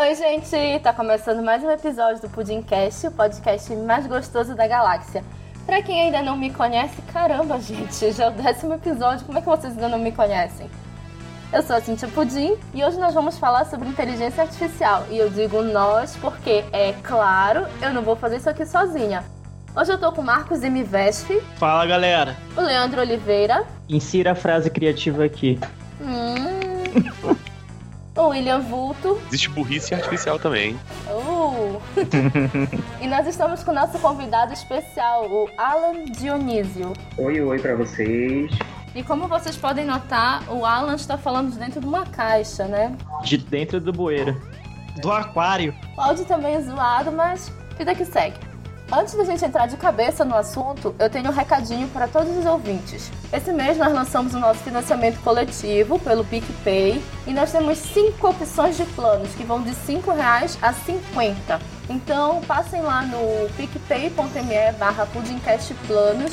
Oi, gente! Tá começando mais um episódio do Pudimcast, o podcast mais gostoso da galáxia. Pra quem ainda não me conhece, caramba, gente, já é o décimo episódio, como é que vocês ainda não me conhecem? Eu sou a Cintia Pudim e hoje nós vamos falar sobre inteligência artificial. E eu digo nós porque, é claro, eu não vou fazer isso aqui sozinha. Hoje eu tô com o Marcos Imivesp. Fala, galera. O Leandro Oliveira. Insira a frase criativa aqui. Hum. o William Vulto. Existe burrice artificial também. Uh. e nós estamos com o nosso convidado especial, o Alan Dionísio. Oi, oi para vocês. E como vocês podem notar, o Alan está falando de dentro de uma caixa, né? De dentro do bueiro. Do aquário. O áudio também é zoado, mas vida que segue. Antes da gente entrar de cabeça no assunto, eu tenho um recadinho para todos os ouvintes. Esse mês nós lançamos o nosso financiamento coletivo pelo PicPay e nós temos cinco opções de planos que vão de R$ reais a 50. Então passem lá no picpay.me barra planos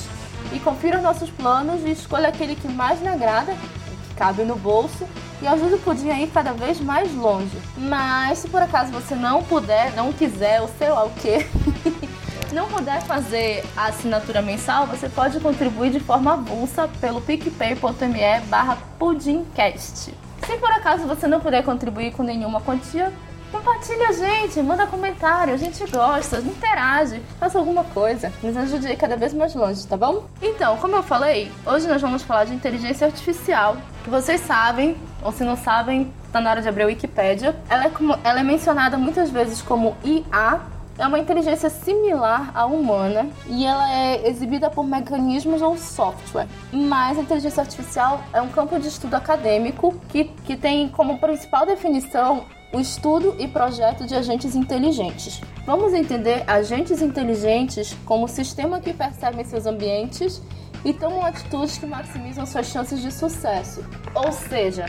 e confira os nossos planos e escolha aquele que mais lhe agrada, que cabe no bolso e ajude o pudim a ir cada vez mais longe. Mas se por acaso você não puder, não quiser, ou sei lá o que, não puder fazer a assinatura mensal, você pode contribuir de forma avulsa pelo picpay.me barra pudimcast. Se por acaso você não puder contribuir com nenhuma quantia, Compartilha a gente, manda comentário, a gente gosta, interage, faça alguma coisa, nos ajude cada vez mais longe, tá bom? Então, como eu falei, hoje nós vamos falar de inteligência artificial, que vocês sabem, ou se não sabem, tá na hora de abrir a Wikipédia. Ela é, como, ela é mencionada muitas vezes como IA, é uma inteligência similar à humana e ela é exibida por mecanismos ou software. Mas a inteligência artificial é um campo de estudo acadêmico que, que tem como principal definição o estudo e projeto de agentes inteligentes. Vamos entender agentes inteligentes como sistema que percebem seus ambientes e tomam atitudes que maximizam suas chances de sucesso. Ou seja,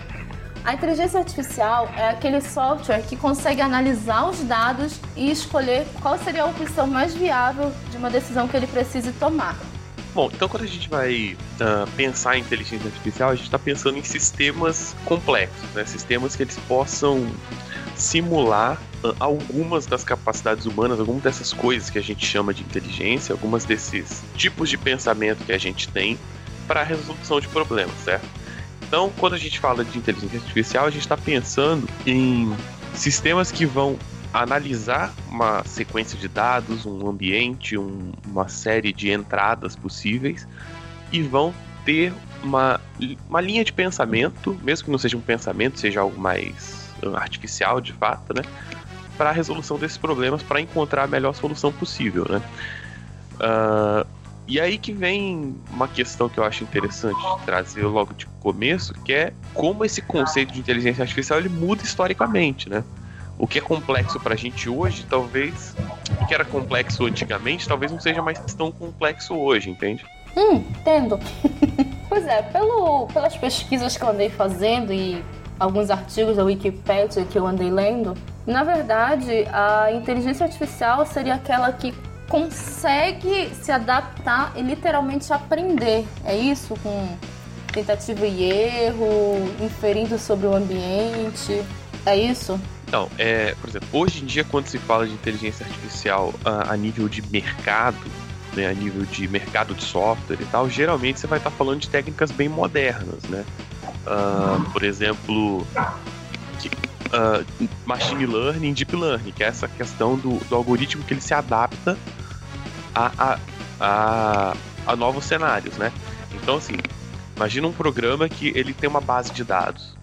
a inteligência artificial é aquele software que consegue analisar os dados e escolher qual seria a opção mais viável de uma decisão que ele precise tomar. Bom, então quando a gente vai uh, pensar em inteligência artificial, a gente está pensando em sistemas complexos, né? sistemas que eles possam simular uh, algumas das capacidades humanas, algumas dessas coisas que a gente chama de inteligência, algumas desses tipos de pensamento que a gente tem para a resolução de problemas, certo? Então, quando a gente fala de inteligência artificial, a gente está pensando em sistemas que vão analisar uma sequência de dados, um ambiente, um, uma série de entradas possíveis e vão ter uma, uma linha de pensamento, mesmo que não seja um pensamento, seja algo mais artificial de fato, né? Para a resolução desses problemas, para encontrar a melhor solução possível, né? Uh, e aí que vem uma questão que eu acho interessante trazer logo de começo, que é como esse conceito de inteligência artificial ele muda historicamente, né? O que é complexo para a gente hoje, talvez, o que era complexo antigamente, talvez não seja mais tão complexo hoje, entende? Hum, entendo. pois é, pelo, pelas pesquisas que eu andei fazendo e alguns artigos da Wikipedia que eu andei lendo, na verdade, a inteligência artificial seria aquela que consegue se adaptar e literalmente aprender. É isso? Com tentativa e erro, inferindo sobre o ambiente. É isso? Então, é, por exemplo, hoje em dia, quando se fala de inteligência artificial a, a nível de mercado, né, a nível de mercado de software e tal, geralmente você vai estar falando de técnicas bem modernas, né? Uh, por exemplo, uh, machine learning, deep learning, que é essa questão do, do algoritmo que ele se adapta a, a, a, a novos cenários, né? Então, assim, imagina um programa que ele tem uma base de dados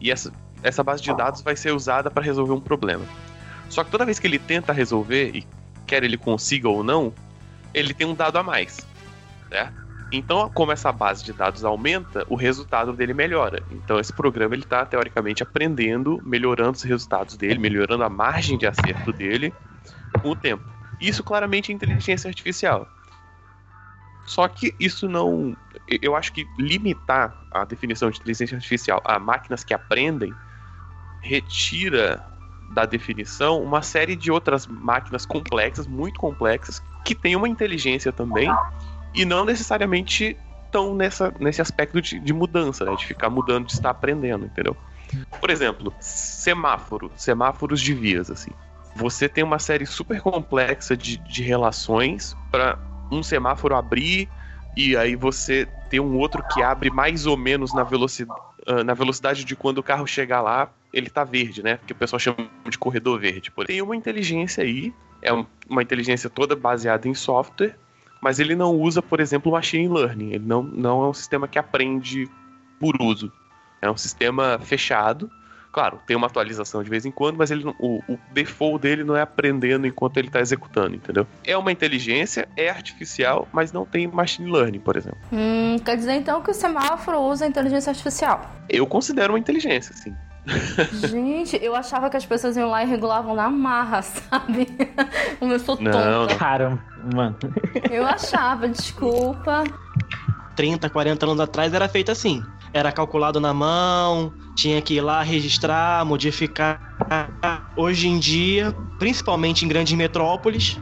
e essa, essa base de dados vai ser usada para resolver um problema. Só que toda vez que ele tenta resolver, e quer ele consiga ou não, ele tem um dado a mais, certo? Então, como essa base de dados aumenta, o resultado dele melhora. Então, esse programa ele está teoricamente aprendendo, melhorando os resultados dele, melhorando a margem de acerto dele com o tempo. Isso claramente é inteligência artificial. Só que isso não. Eu acho que limitar a definição de inteligência artificial a máquinas que aprendem retira da definição uma série de outras máquinas complexas, muito complexas, que têm uma inteligência também e não necessariamente estão nessa, nesse aspecto de, de mudança, né? De ficar mudando, de estar aprendendo, entendeu? Por exemplo, semáforo, semáforos de vias, assim. Você tem uma série super complexa de, de relações para um semáforo abrir e aí você ter um outro que abre mais ou menos na velocidade, na velocidade de quando o carro chegar lá, ele tá verde, né? Que o pessoal chama de corredor verde. Tem uma inteligência aí, é uma inteligência toda baseada em software, mas ele não usa, por exemplo, machine learning. Ele não, não é um sistema que aprende por uso. É um sistema fechado. Claro, tem uma atualização de vez em quando, mas ele, o, o default dele não é aprendendo enquanto ele está executando, entendeu? É uma inteligência, é artificial, mas não tem machine learning, por exemplo. Hum, quer dizer então que o semáforo usa inteligência artificial? Eu considero uma inteligência, sim. Gente, eu achava que as pessoas iam lá e regulavam na marra, sabe? Como eu sou tonta. Não, Caramba, mano. Eu achava, desculpa. 30, 40 anos atrás era feito assim. Era calculado na mão, tinha que ir lá registrar, modificar. Hoje em dia, principalmente em grandes metrópoles,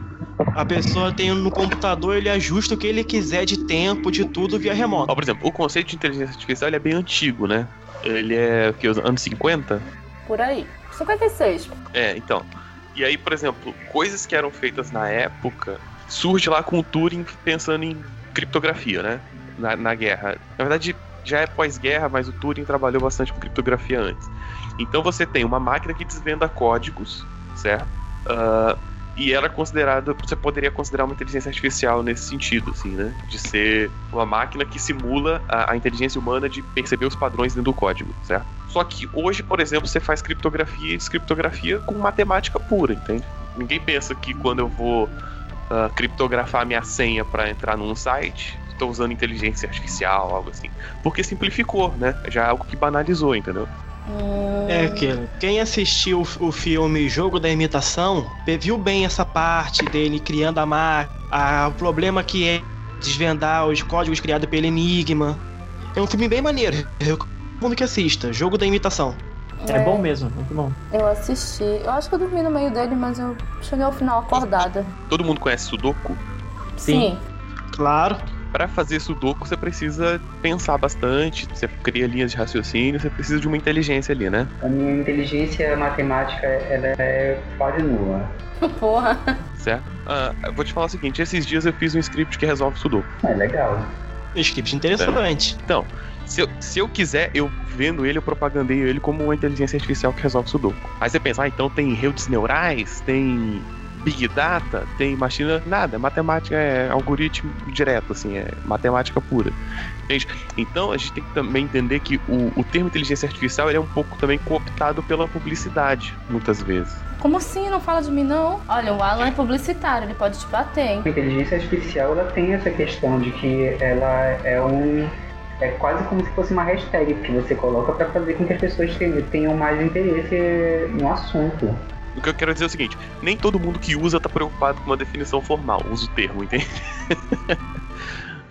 a pessoa tem no computador, ele ajusta o que ele quiser de tempo, de tudo via remoto. Por exemplo, o conceito de inteligência artificial é bem antigo, né? Ele é que anos 50? Por aí. 56. É, então. E aí, por exemplo, coisas que eram feitas na época surge lá com o Turing pensando em criptografia, né? Na, na guerra. Na verdade, já é pós-guerra, mas o Turing trabalhou bastante com criptografia antes. Então você tem uma máquina que desvenda códigos, certo? Uh, e era considerada, você poderia considerar uma inteligência artificial nesse sentido, assim, né? De ser uma máquina que simula a, a inteligência humana de perceber os padrões dentro do código, certo? Só que hoje, por exemplo, você faz criptografia e descriptografia com matemática pura, entende? Ninguém pensa que quando eu vou uh, criptografar minha senha para entrar num site, estou usando inteligência artificial, algo assim. Porque simplificou, né? Já é algo que banalizou, entendeu? É aquilo. Quem assistiu o filme Jogo da Imitação viu bem essa parte dele criando a marca, o problema que é desvendar os códigos criados pelo Enigma. É um filme bem maneiro. Eu mundo que assista. Jogo da Imitação. É, é bom mesmo, muito bom. Eu assisti. Eu acho que eu dormi no meio dele, mas eu cheguei ao final acordada. Todo mundo conhece Sudoku? Sim. Sim. Claro para fazer sudoku você precisa pensar bastante, você cria linhas de raciocínio, você precisa de uma inteligência ali, né? A minha inteligência matemática ela é quase nula. Porra. Certo? Eu vou te falar o seguinte, esses dias eu fiz um script que resolve sudoku. É legal. Script interessante. Então, se eu, se eu quiser, eu vendo ele, eu propagandeio ele como uma inteligência artificial que resolve sudoku. Aí você pensa, ah, então tem redes neurais, tem Big Data tem machine nada, matemática é algoritmo direto, assim, é matemática pura. Entende? Então a gente tem que também entender que o, o termo inteligência artificial é um pouco também cooptado pela publicidade, muitas vezes. Como assim? Não fala de mim, não? Olha, o Alan é publicitário, ele pode te bater, hein? A inteligência artificial, ela tem essa questão de que ela é um... É quase como se fosse uma hashtag que você coloca para fazer com que as pessoas tenham mais interesse no assunto. O que eu quero dizer é o seguinte: nem todo mundo que usa tá preocupado com uma definição formal, usa o termo, entende?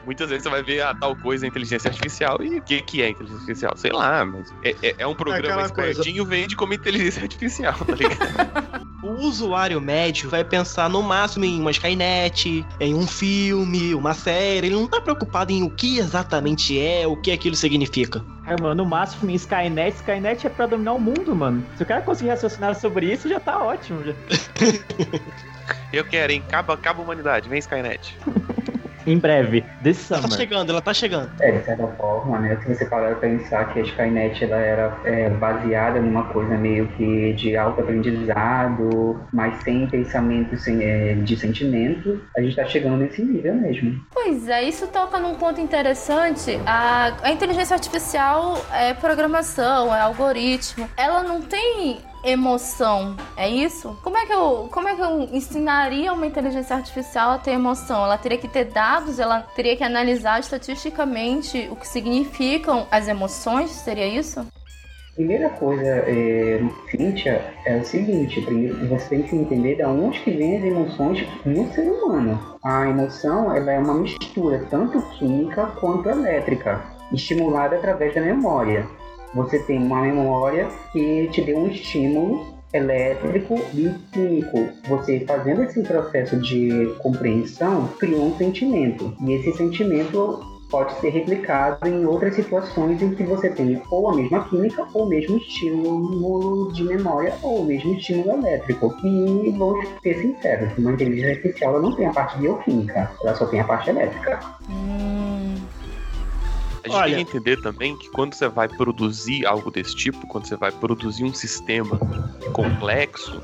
Muitas vezes você vai ver a ah, tal coisa inteligência artificial e o que, que é inteligência artificial? Sei lá, mas é, é, é um programa espertinho coisa... vende como inteligência artificial, tá ligado? o usuário médio vai pensar no máximo em uma Skynet, em um filme, uma série. Ele não tá preocupado em o que exatamente é, o que aquilo significa. É, mano, no máximo em Skynet, Skynet é pra dominar o mundo, mano. Se o cara conseguir raciocinar sobre isso, já tá ótimo. Já. Eu quero, hein? Acaba a humanidade, vem Skynet. em breve, this summer. Ela tá chegando, ela tá chegando. É, de certa forma, né? Se você parar pra pensar que a Skynet ela era é, baseada numa coisa meio que de alto aprendizado, mas sem pensamento sem, é, de sentimento, a gente tá chegando nesse nível mesmo. Pois é, isso toca num ponto interessante. A, a inteligência artificial é programação, é algoritmo. Ela não tem emoção. É isso? Como é que eu, como é que eu ensinaria uma inteligência artificial a ter emoção? Ela teria que ter dados, ela teria que analisar estatisticamente o que significam as emoções, seria isso? Primeira coisa, é, Cíntia, é o seguinte, primeiro você tem que entender de onde que vem as emoções no ser humano. A emoção ela é uma mistura tanto química quanto elétrica, estimulada através da memória você tem uma memória que te deu um estímulo elétrico e químico. Você fazendo esse processo de compreensão criou um sentimento e esse sentimento pode ser replicado em outras situações em que você tem ou a mesma química, ou o mesmo estímulo de memória, ou o mesmo estímulo elétrico. E vamos ser sinceros, uma inteligência artificial não tem a parte bioquímica, ela só tem a parte elétrica. Hum, A gente Olha- tem que entender também que quando você vai produzir algo desse tipo, quando você vai produzir um sistema complexo,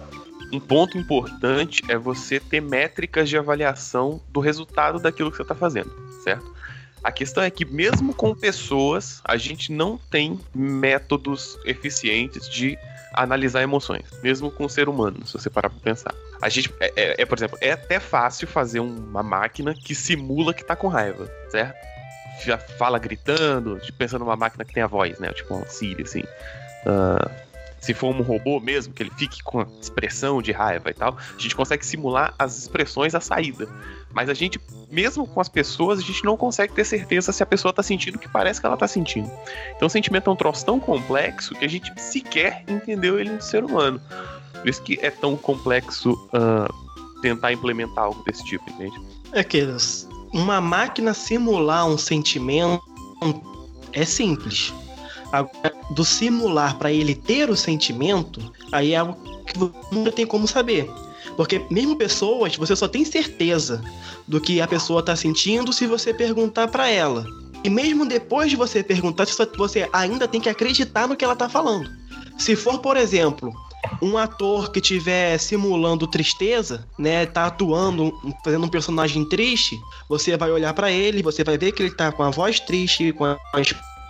um ponto importante é você ter métricas de avaliação do resultado daquilo que você está fazendo, certo? A questão é que mesmo com pessoas, a gente não tem métodos eficientes de analisar emoções, mesmo com o ser humano, se você parar pra pensar. A gente, é, é- é, por exemplo, é até fácil fazer uma máquina que simula que tá com raiva, certo? Já fala gritando, tipo, pensando numa máquina que tem a voz, né? Tipo um Siri, assim. Ah, se for um robô mesmo, que ele fique com a expressão de raiva e tal, a gente consegue simular as expressões à saída. Mas a gente, mesmo com as pessoas, a gente não consegue ter certeza se a pessoa tá sentindo o que parece que ela tá sentindo. Então o sentimento é um troço tão complexo que a gente sequer entendeu ele no ser humano. Por isso que é tão complexo ah, tentar implementar algo desse tipo, entende? É que uma máquina simular um sentimento é simples. Agora, do simular para ele ter o sentimento, aí é algo que você nunca tem como saber. Porque mesmo pessoas, você só tem certeza do que a pessoa tá sentindo se você perguntar para ela. E mesmo depois de você perguntar, você- ainda tem que acreditar no que ela tá falando. Se for, por exemplo, um ator que estiver simulando tristeza, né, tá atuando, fazendo um personagem triste, você vai olhar pra ele, você vai ver que ele tá com a voz triste, com a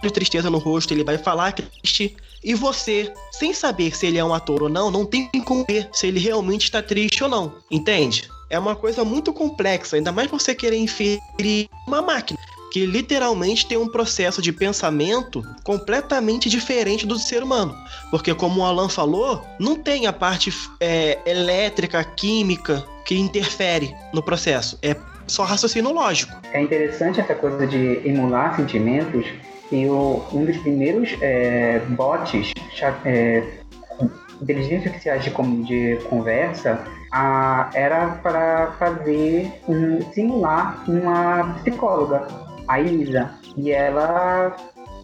de tristeza no rosto, ele vai falar triste, e você, sem saber se ele é um ator ou não, não tem como ver se ele realmente está triste ou não, entende? É uma coisa muito complexa, ainda mais você querer inferir uma máquina que literalmente tem um processo de pensamento completamente diferente do ser humano. Porque, como o Alan falou, não tem a parte é, elétrica, química que interfere no processo. É só raciocínio lógico. É interessante essa coisa de emular sentimentos e o, um dos primeiros é, bots, é, inteligências artificiais de, de conversa, a- era para fazer um, simular uma psicóloga, a Isa, e ela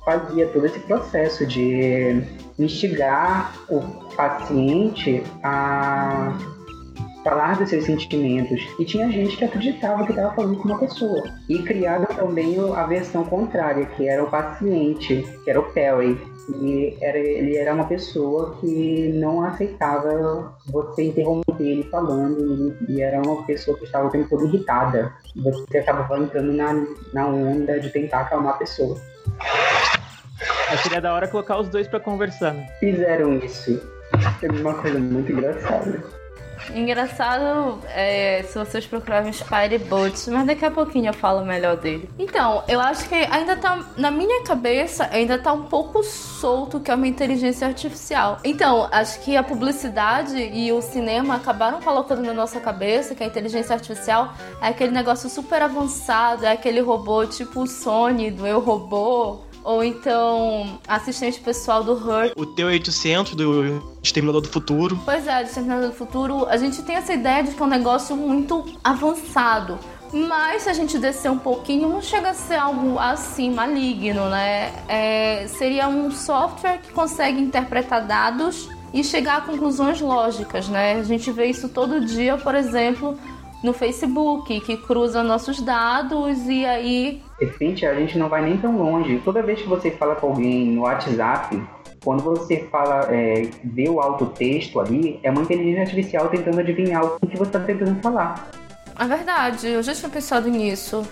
fazia todo esse processo de instigar o paciente a falar dos seus sentimentos. E tinha gente que acreditava que estava falando com uma pessoa. E criaram também a versão contrária, que era o paciente, que era o Perry. E era, ele era uma pessoa que não aceitava você interromper ele falando, e era uma pessoa que estava o tempo todo irritada. Você acabava entrando na, na onda de tentar acalmar a pessoa. Aí seria da hora colocar os dois pra conversar, né? Fizeram isso. É uma coisa muito engraçada. Engraçado é, se vocês procurarem Spire Bots, mas daqui a pouquinho eu falo melhor dele. Então, eu acho que ainda tá. Na minha cabeça, ainda tá um pouco solto que é uma inteligência artificial. Então, acho que a publicidade e o cinema acabaram colocando na nossa cabeça que a inteligência artificial é aquele negócio super avançado, é aquele robô tipo o Sony do Eu Robô. Ou então, assistente pessoal do Her O T-800 do Exterminador do Futuro. Pois é, Exterminador do Futuro, a gente tem essa ideia de que é um negócio muito avançado. Mas se a gente descer um pouquinho, não chega a ser algo assim maligno, né? É, seria um software que consegue interpretar dados e chegar a conclusões lógicas, né? A gente vê isso todo dia, por exemplo, no Facebook, que cruza nossos dados e aí Gente, a gente não vai nem tão longe. Toda vez que você fala com alguém no WhatsApp, quando você fala, é, vê o autotexto ali, é uma inteligência artificial tentando adivinhar o que você está tentando falar. É verdade, eu já tinha pensado nisso.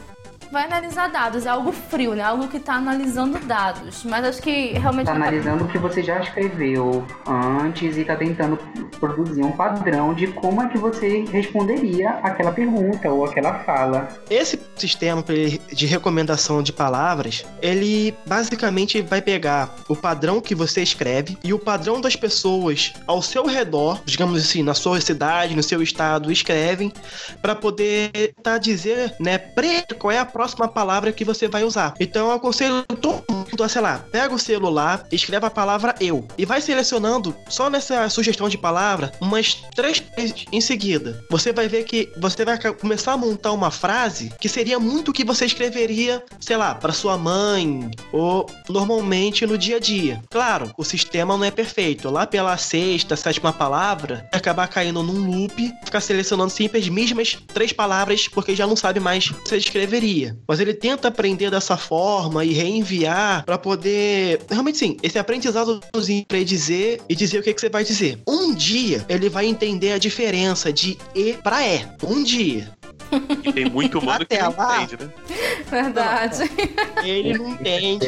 Vai analisar dados, é algo frio, né? Algo que tá analisando dados. Mas acho que realmente. Está analisando o que você já escreveu antes e está tentando produzir um padrão de como é que você responderia aquela pergunta ou aquela fala. Esse sistema de recomendação de palavras, ele basicamente vai pegar o padrão que você escreve e o padrão das pessoas ao seu redor, digamos assim, na sua cidade, no seu estado, escrevem para poder tentar dizer, né, qual é a próxima palavra que você vai usar. Então eu aconselho todo mundo Então, sei lá, pega o celular, escreve a palavra eu e vai selecionando só nessa sugestão de palavra umas três vezes em seguida. Você vai ver que você vai começar a montar uma frase que seria muito o que você escreveria, sei lá, para sua mãe ou normalmente no dia a dia. Claro, o sistema não é perfeito. Lá pela sexta, sétima palavra, acabar caindo num loop, ficar selecionando sempre as mesmas três palavras porque já não sabe mais o que você escreveria. Mas ele tenta aprender dessa forma e reenviar para poder realmente sim, esse aprendizado para dizer e dizer o que, que você vai dizer. Um dia ele vai entender a diferença de e para é. Um dia. E tem muito humano que não lá, entende, né? Verdade. Ele não entende,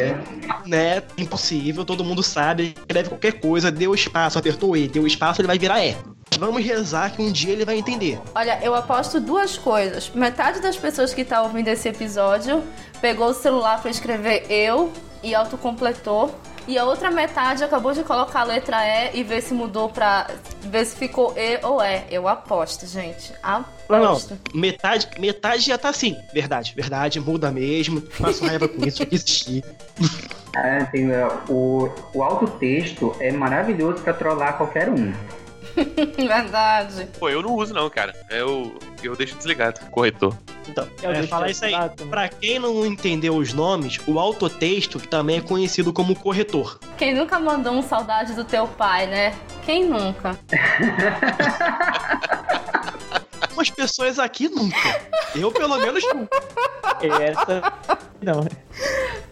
né? Impossível, todo mundo sabe. Escreve qualquer coisa, deu espaço, apertou E, deu espaço, ele vai virar E. Vamos rezar que um dia ele vai entender. Olha, eu aposto duas coisas. Metade das pessoas que tá ouvindo esse episódio pegou o celular para escrever eu e autocompletou. E a outra metade acabou de colocar a letra E e ver se mudou pra. ver se ficou E ou E. Eu aposto, gente. Aposto. Não, não. Metade, metade já tá assim. Verdade, verdade, muda mesmo. Faço raiva com isso, existir. É, tem, o, o autotexto é maravilhoso para trollar qualquer um. Verdade. Pô, eu não uso não, cara. Eu, eu deixo desligado, corretor. Então, Eu é, falar isso aí. Pra quem não entendeu os nomes, o autotexto também é conhecido como corretor. Quem nunca mandou um saudade do teu pai, né? Quem nunca? Umas pessoas aqui nunca. Eu, pelo menos, nunca. Essa. Não.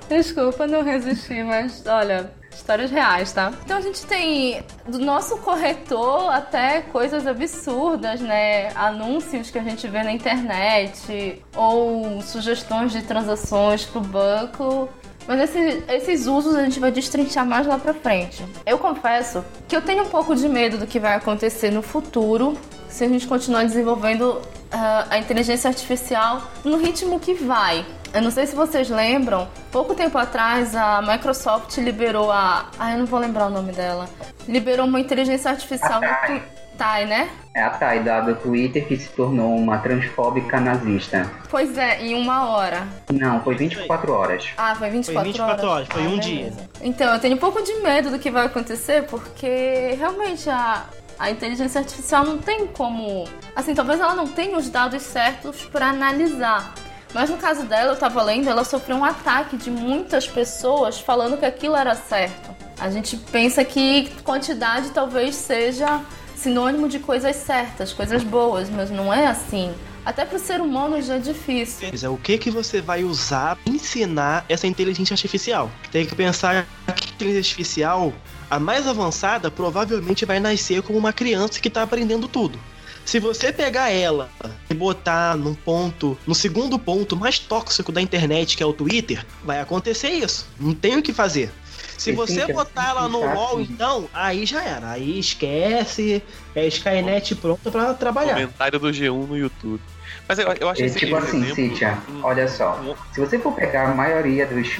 Desculpa, não resisti, mas olha, histórias reais, tá? Então a gente tem do nosso corretor até coisas absurdas, né? Anúncios que a gente vê na internet ou sugestões de transações pro banco. Mas esse- esses usos a gente vai destrinchar mais lá pra frente. Eu confesso que eu tenho um pouco de medo do que vai acontecer no futuro se a gente continuar desenvolvendo ah, a inteligência artificial no ritmo que vai. Eu não sei se vocês lembram, pouco tempo atrás a Microsoft liberou a. Ah, eu não vou lembrar o nome dela. Liberou uma inteligência artificial no Tai, né? É a Thay da do Twitter que se tornou uma transfóbica nazista. Pois é, em uma hora. Não, foi 24 horas. Ah, foi 24, Foi 24 horas, foi Ah, um beleza. Então, eu tenho um pouco de medo do que vai acontecer, porque realmente a, a inteligência artificial não tem como. Assim, talvez ela não tenha os dados certos para analisar. Mas no caso dela, eu tava lendo, ela sofreu um ataque de muitas pessoas falando que aquilo era certo. A gente pensa que quantidade talvez seja sinônimo de coisas certas, coisas boas, mas não é assim. Até pro ser humano já é difícil. É o que que você vai usar pra ensinar essa inteligência artificial? Tem que pensar que a inteligência artificial, a mais avançada, provavelmente vai nascer como uma criança que tá aprendendo tudo. Se você pegar ela e botar num ponto, no segundo ponto mais tóxico da internet, que é o Twitter, vai acontecer isso. Não tem o que fazer. Se você botar ela no assim. então, aí já era. Aí esquece, é Skynet pronta pra trabalhar. Comentário do G1 no YouTube. Mas eu, eu acho É, esse tipo assim, exemplo- Cíntia, olha só. Se você for pegar a maioria dos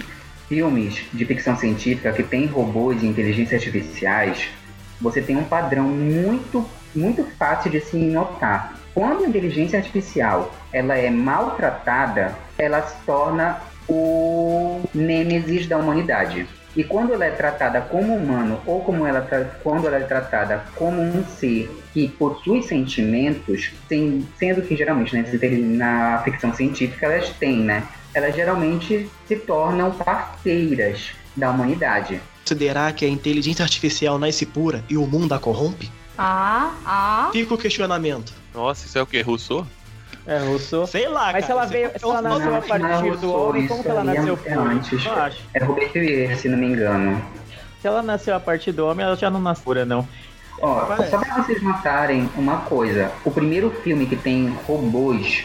filmes de ficção científica que tem robôs e inteligências artificiais, você tem um padrão muito, muito fácil de se notar. Quando a inteligência artificial ela é maltratada, ela se torna o nêmesis da humanidade. E quando ela é tratada como humano ou como ela tra- quando ela é tratada como um ser que possui sentimentos, sem- sendo que geralmente né, na ficção científica elas têm, né? Elas geralmente se tornam parceiras da humanidade. Considerar que a inteligência artificial nasce pura e o mundo a corrompe? Ah, ah. Fica o questionamento. Nossa, isso é o que? Rousseau? É, Rousseau. Sei lá, Mas se cara. ela, veio, se ela Não, nasceu a partir não, do homem, como que ela é- nasceu é pura? antes. Não acho. É se não me engano. Se ela nasceu a partir do homem, ela já não nasceu pura, não. Ó, Parece. só pra vocês notarem uma coisa, o primeiro filme que tem robôs,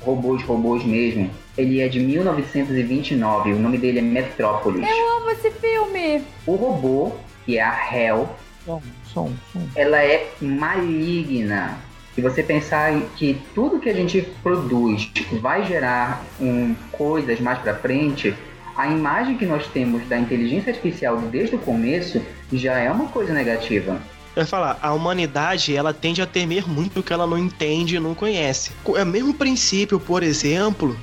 robôs, robôs mesmo, ele é de 1929, o nome dele é Metrópolis. Eu amo esse filme. O robô, que é a Hell, Som, som, som. ela é maligna. Se você pensar que tudo que a gente produz vai gerar um, coisas mais pra frente, a imagem que nós temos da inteligência artificial desde o começo já é uma coisa negativa. Eu ia falar, a humanidade ela tende a temer muito o que ela não entende e não conhece. É o mesmo princípio, por exemplo,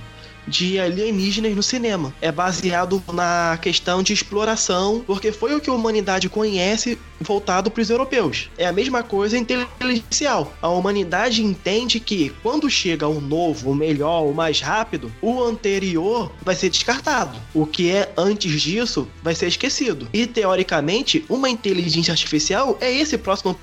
de alienígenas no cinema. É baseado na questão de exploração, porque foi o que a humanidade conhece voltado para os europeus. É a mesma coisa inteligencial. A humanidade entende que quando chega o novo, o melhor, o mais rápido, o anterior vai ser descartado. O que é antes disso vai ser esquecido. E teoricamente, uma inteligência artificial é esse próximo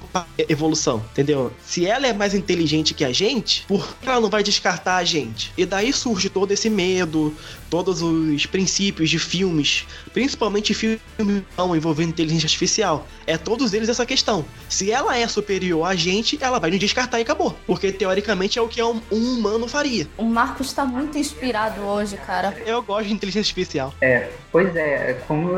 evolução, entendeu? Se ela é mais inteligente que a gente, por que ela não vai descartar a gente? E daí surge todo esse medo, todos os princípios de filmes, principalmente filmes envolvendo inteligência artificial. É todos eles essa questão. Se ela é superior a gente, ela vai nos descartar e acabou. Porque teoricamente é o que um, um humano faria. O Marcos tá muito inspirado hoje, cara. Eu gosto de inteligência artificial. É, pois é, como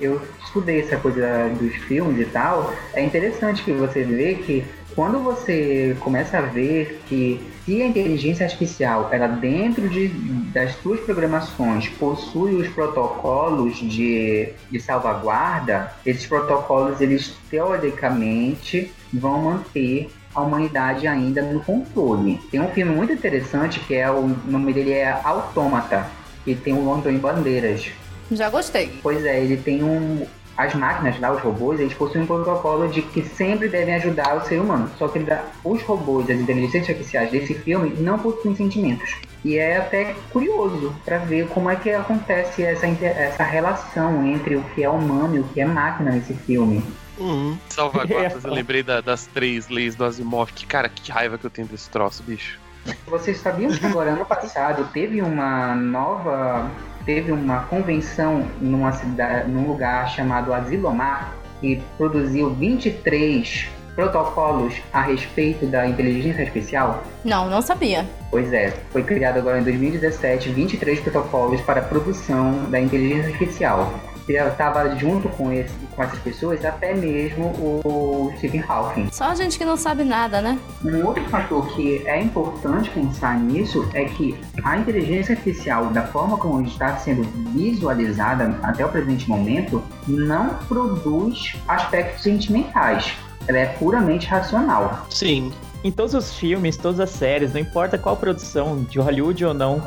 eu estudei essa coisa dos filmes e tal, é interessante que você vê que quando você começa a ver que se a inteligência artificial, ela dentro de, das suas programações possui os protocolos de, de salvaguarda, esses protocolos, eles teoricamente vão manter a humanidade ainda no controle. Tem um filme muito interessante que é o nome dele é Autômata, que tem o Antônio Bandeiras. Já gostei. Pois é, ele tem um as máquinas lá, os robôs, eles possuem um protocolo de que sempre devem ajudar o ser humano. Só que os robôs, as inteligências artificiais desse filme não possuem sentimentos. E é até curioso para ver como é que acontece essa, essa relação entre o que é humano e o que é máquina nesse filme. Uhum. Salvaguardas, eu lembrei da, das três leis do Asimov. Que, cara, que raiva que eu tenho desse troço, bicho. Vocês sabiam que agora, ano passado, teve uma nova teve uma convenção numa cidade, num lugar chamado Asilomar, que produziu 23 protocolos a respeito da inteligência artificial? Não, não sabia. Pois é, foi criado agora em 2017 23 protocolos para a produção da inteligência artificial estava junto com, esse, com essas pessoas até mesmo o Stephen Hawking. Só a gente que não sabe nada, né? Um outro fator que é importante pensar nisso é que a inteligência artificial, da forma como está sendo visualizada até o presente momento, não produz aspectos sentimentais. Ela é puramente racional. Sim. Em todos os filmes, todas as séries, não importa qual produção, de Hollywood ou não,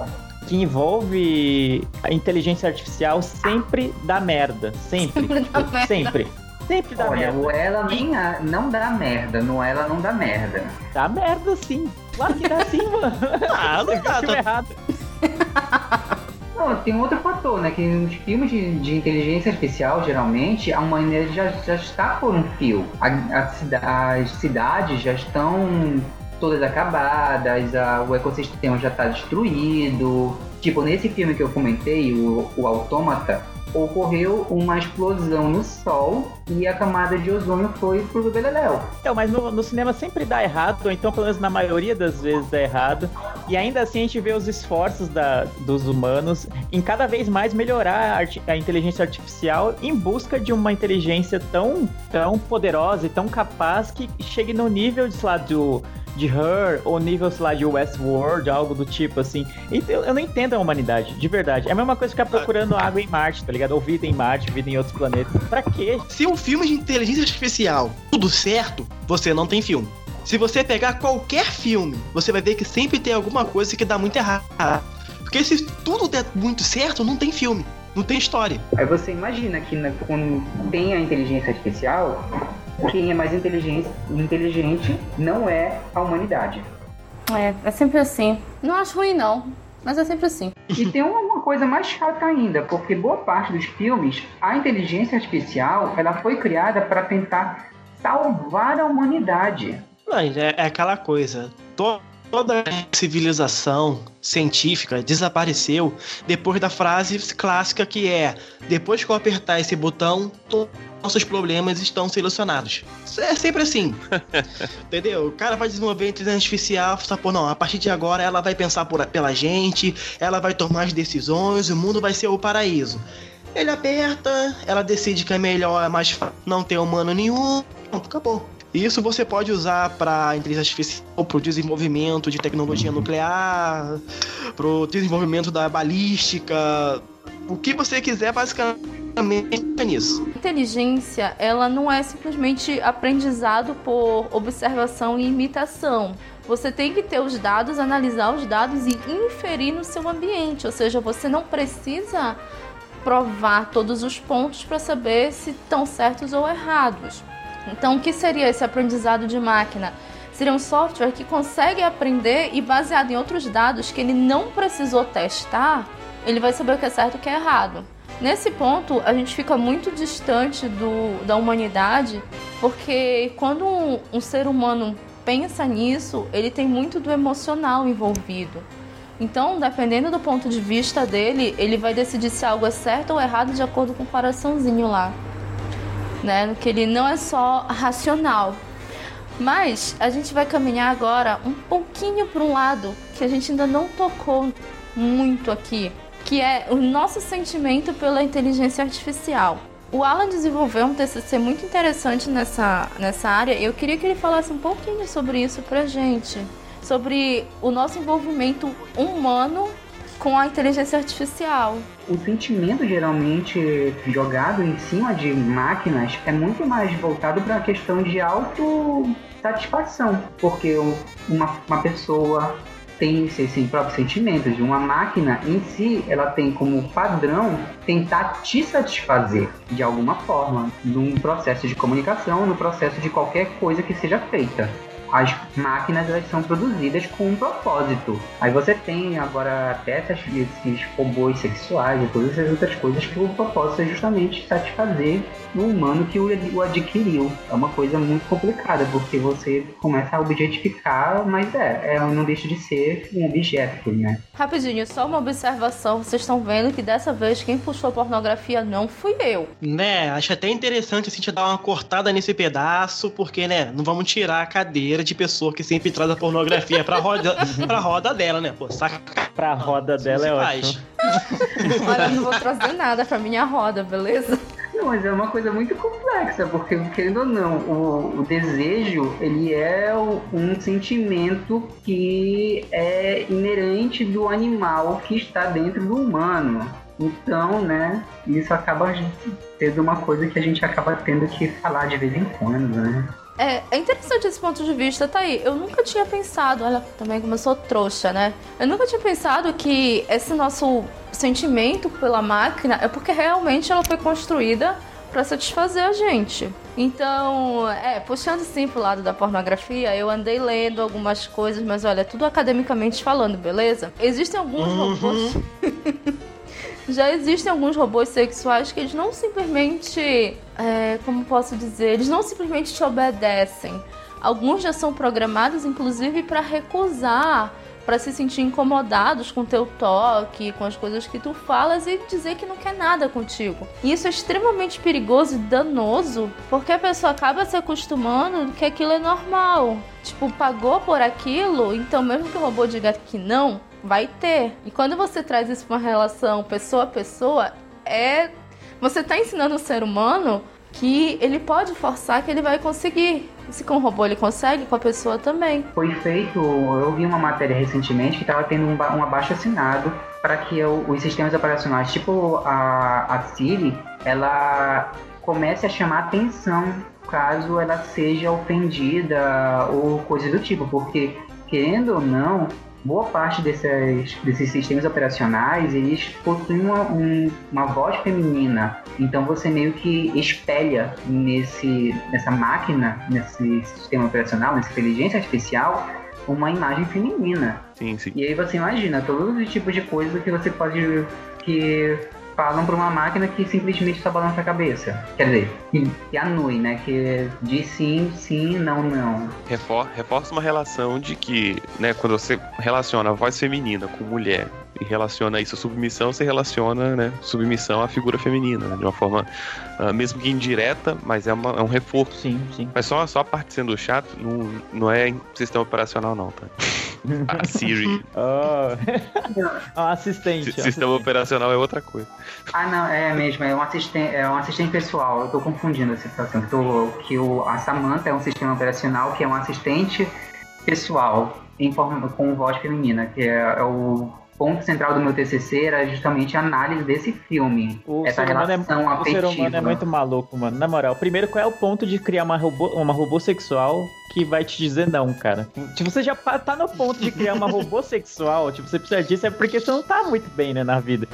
que envolve a inteligência artificial sempre dá merda. Sempre. Sempre dá merda. Sempre. Sempre dá Olha, merda. o ela nem a, não dá merda, no ela não dá merda. Dá merda sim. Claro que dá sim, mano. Ah, não dá, tá errado. Não, tem outro fator, né? Que nos filmes de, de inteligência artificial, geralmente, a humanidade já, já está por um fio. A, a, as cidades já estão todas acabadas, a, o ecossistema já está destruído. Tipo, nesse filme que eu comentei, o, o Autômata, ocorreu uma explosão no Sol e a camada de ozônio foi pro Beleléu. Então, mas no, no, cinema sempre dá errado, ou então pelo menos na maioria das vezes dá errado. E ainda assim a gente vê os esforços da, dos humanos em cada vez mais melhorar a, a, inteligência artificial em busca de uma inteligência tão, tão poderosa e tão capaz que chegue no nível, de, lá, do de Her, ou nível, sei lá, de Westworld, algo do tipo, assim. Eu, eu não entendo a humanidade, de verdade. É a mesma coisa ficar procurando água em Marte, tá ligado? Ou vida em Marte, vida em outros planetas. Pra quê? Se um filme de inteligência artificial tudo certo, você não tem filme. Se você pegar qualquer filme, você vai ver que sempre tem alguma coisa que dá muito errado. Porque se tudo der muito certo, não tem filme, não tem história. Aí você imagina que quando tem a inteligência artificial, quem é mais inteligente, inteligente não é a humanidade. É, é sempre assim. Não acho ruim, não. Mas é sempre assim. E tem uma coisa mais chata ainda, porque boa parte dos filmes, a inteligência artificial, ela foi criada para tentar salvar a humanidade. Mas é, é aquela coisa. Toda civilização científica desapareceu depois da frase clássica que é: depois que eu apertar esse botão, nossos problemas estão solucionados. É sempre assim. Entendeu? O cara vai desenvolver inteligência artificial, só por não, a partir de agora ela vai pensar por, pela gente, ela vai tomar as decisões, o mundo vai ser o paraíso. Ele aperta, ela decide que é melhor, é mais fácil não ter humano nenhum, pronto, acabou. Isso você pode usar para inteligência artificial, para o desenvolvimento de tecnologia nuclear, para o desenvolvimento da balística, o que você quiser basicamente é nisso. inteligência, ela não é simplesmente aprendizado por observação e imitação. Você tem que ter os dados, analisar os dados e inferir no seu ambiente, ou seja, você não precisa provar todos os pontos para saber se estão certos ou errados. Então, o que seria esse aprendizado de máquina? Seria um software que consegue aprender e, baseado em outros dados que ele não precisou testar, ele vai saber o que é certo e o que é errado. Nesse ponto, a gente fica muito distante do, da humanidade, porque quando um, um ser humano pensa nisso, ele tem muito do emocional envolvido. Então, dependendo do ponto de vista dele, ele vai decidir se algo é certo ou errado de acordo com o coraçãozinho lá. Né? Que ele não é só racional. Mas a gente vai caminhar agora um pouquinho para um lado que a gente ainda não tocou muito aqui, que é o nosso sentimento pela inteligência artificial. O Alan desenvolveu um TCC muito interessante nessa, nessa área e eu queria que ele falasse um pouquinho sobre isso pra gente. Sobre o nosso envolvimento humano com a inteligência artificial. O sentimento geralmente jogado em cima de máquinas é muito mais voltado para a questão de autossatisfação, porque uma, uma pessoa tem seus próprios sentimentos. Uma máquina em si, ela tem como padrão tentar te satisfazer de alguma forma, num processo de comunicação, no processo de qualquer coisa que seja feita as máquinas elas são produzidas com um propósito. Aí você tem agora até essas, esses robôs sexuais e todas essas outras coisas que o propósito é justamente satisfazer o humano que o, o adquiriu. É uma coisa muito complicada, porque você começa a objetificar, mas é, é não deixa de ser um objeto, né? Rapidinho, só uma observação. Vocês estão vendo que dessa vez quem puxou pornografia não fui eu. Né, acho até interessante assim, a gente dar uma cortada nesse pedaço, porque, né, não vamos tirar a cadeira de pessoa que sempre traz a pornografia pra roda, pra roda dela, né? Pô, saca. Pra roda dela é ótimo. Olha, eu não vou trazer nada pra minha roda, beleza? Não, mas é uma coisa muito complexa, porque, querendo ou não, o, o desejo, ele é o, um sentimento que é inerente do animal que está dentro do humano. Então, né, isso acaba sendo uma coisa que a gente acaba tendo que falar de vez em quando, né? É, é interessante esse ponto de vista, tá aí. Eu nunca tinha pensado, olha, também como eu sou trouxa, né? Eu nunca tinha pensado que esse nosso sentimento pela máquina é porque realmente ela foi construída para satisfazer a gente. Então, é, puxando sim pro lado da pornografia, eu andei lendo algumas coisas, mas olha, tudo academicamente falando, beleza? Existem alguns uhum. robôs. já existem alguns robôs sexuais que eles não simplesmente, é, como posso dizer, eles não simplesmente te obedecem. Alguns já são programados, inclusive, para recusar, para se sentir incomodados com teu toque, com as coisas que tu falas e dizer que não quer nada contigo. E isso é extremamente perigoso e danoso, porque a pessoa acaba se acostumando que aquilo é normal. Tipo, pagou por aquilo, então mesmo que o robô diga que não, vai ter. E quando você traz isso para uma relação pessoa a pessoa, é você está ensinando o ser humano que ele pode forçar que ele vai conseguir. Se com o robô ele consegue, com a pessoa também. Foi feito, eu vi uma matéria recentemente que estava tendo um, um abaixo assinado para que os sistemas operacionais, tipo a, a Siri, ela comece a chamar atenção caso ela seja ofendida ou coisa do tipo, porque querendo ou não, boa parte desses, desses sistemas operacionais eles possuem uma, um, uma voz feminina. Então você meio que espelha nesse, nessa máquina, nesse sistema operacional, nessa inteligência artificial, uma imagem feminina. Sim, sim. E aí você imagina todos os tipos de coisas que você pode que falam para uma máquina que simplesmente está balançando a cabeça. Quer dizer, que, que anui, né? Que diz sim, sim, não, não. Refor, reforça uma relação de que, né, quando você relaciona a voz feminina com mulher e relaciona isso à submissão, você relaciona, né, submissão à figura feminina, né, de uma forma, uh, mesmo que indireta, mas é, uma, é um reforço. Sim, sim. Mas só, só a parte sendo chato, não, não é sistema operacional não, tá? A Siri. Oh. assistente. S sistema operacional é outra coisa. Ah, não, é mesmo, é um assistente, é um assistente pessoal. Eu tô confundindo a situação. Tô, que o, a Samantha é um sistema operacional que é um assistente pessoal em forma com voz feminina, que é, é o ponto central do meu TCC era justamente a análise desse filme. O essa é, relação o afetiva. ser humano é muito maluco, mano. Na moral, primeiro, qual é o ponto de criar uma robô, uma robô sexual que vai te dizer não, cara? Tipo, você já tá no ponto de criar uma robô sexual, tipo, você precisa disso, é porque você não tá muito bem, né, na vida.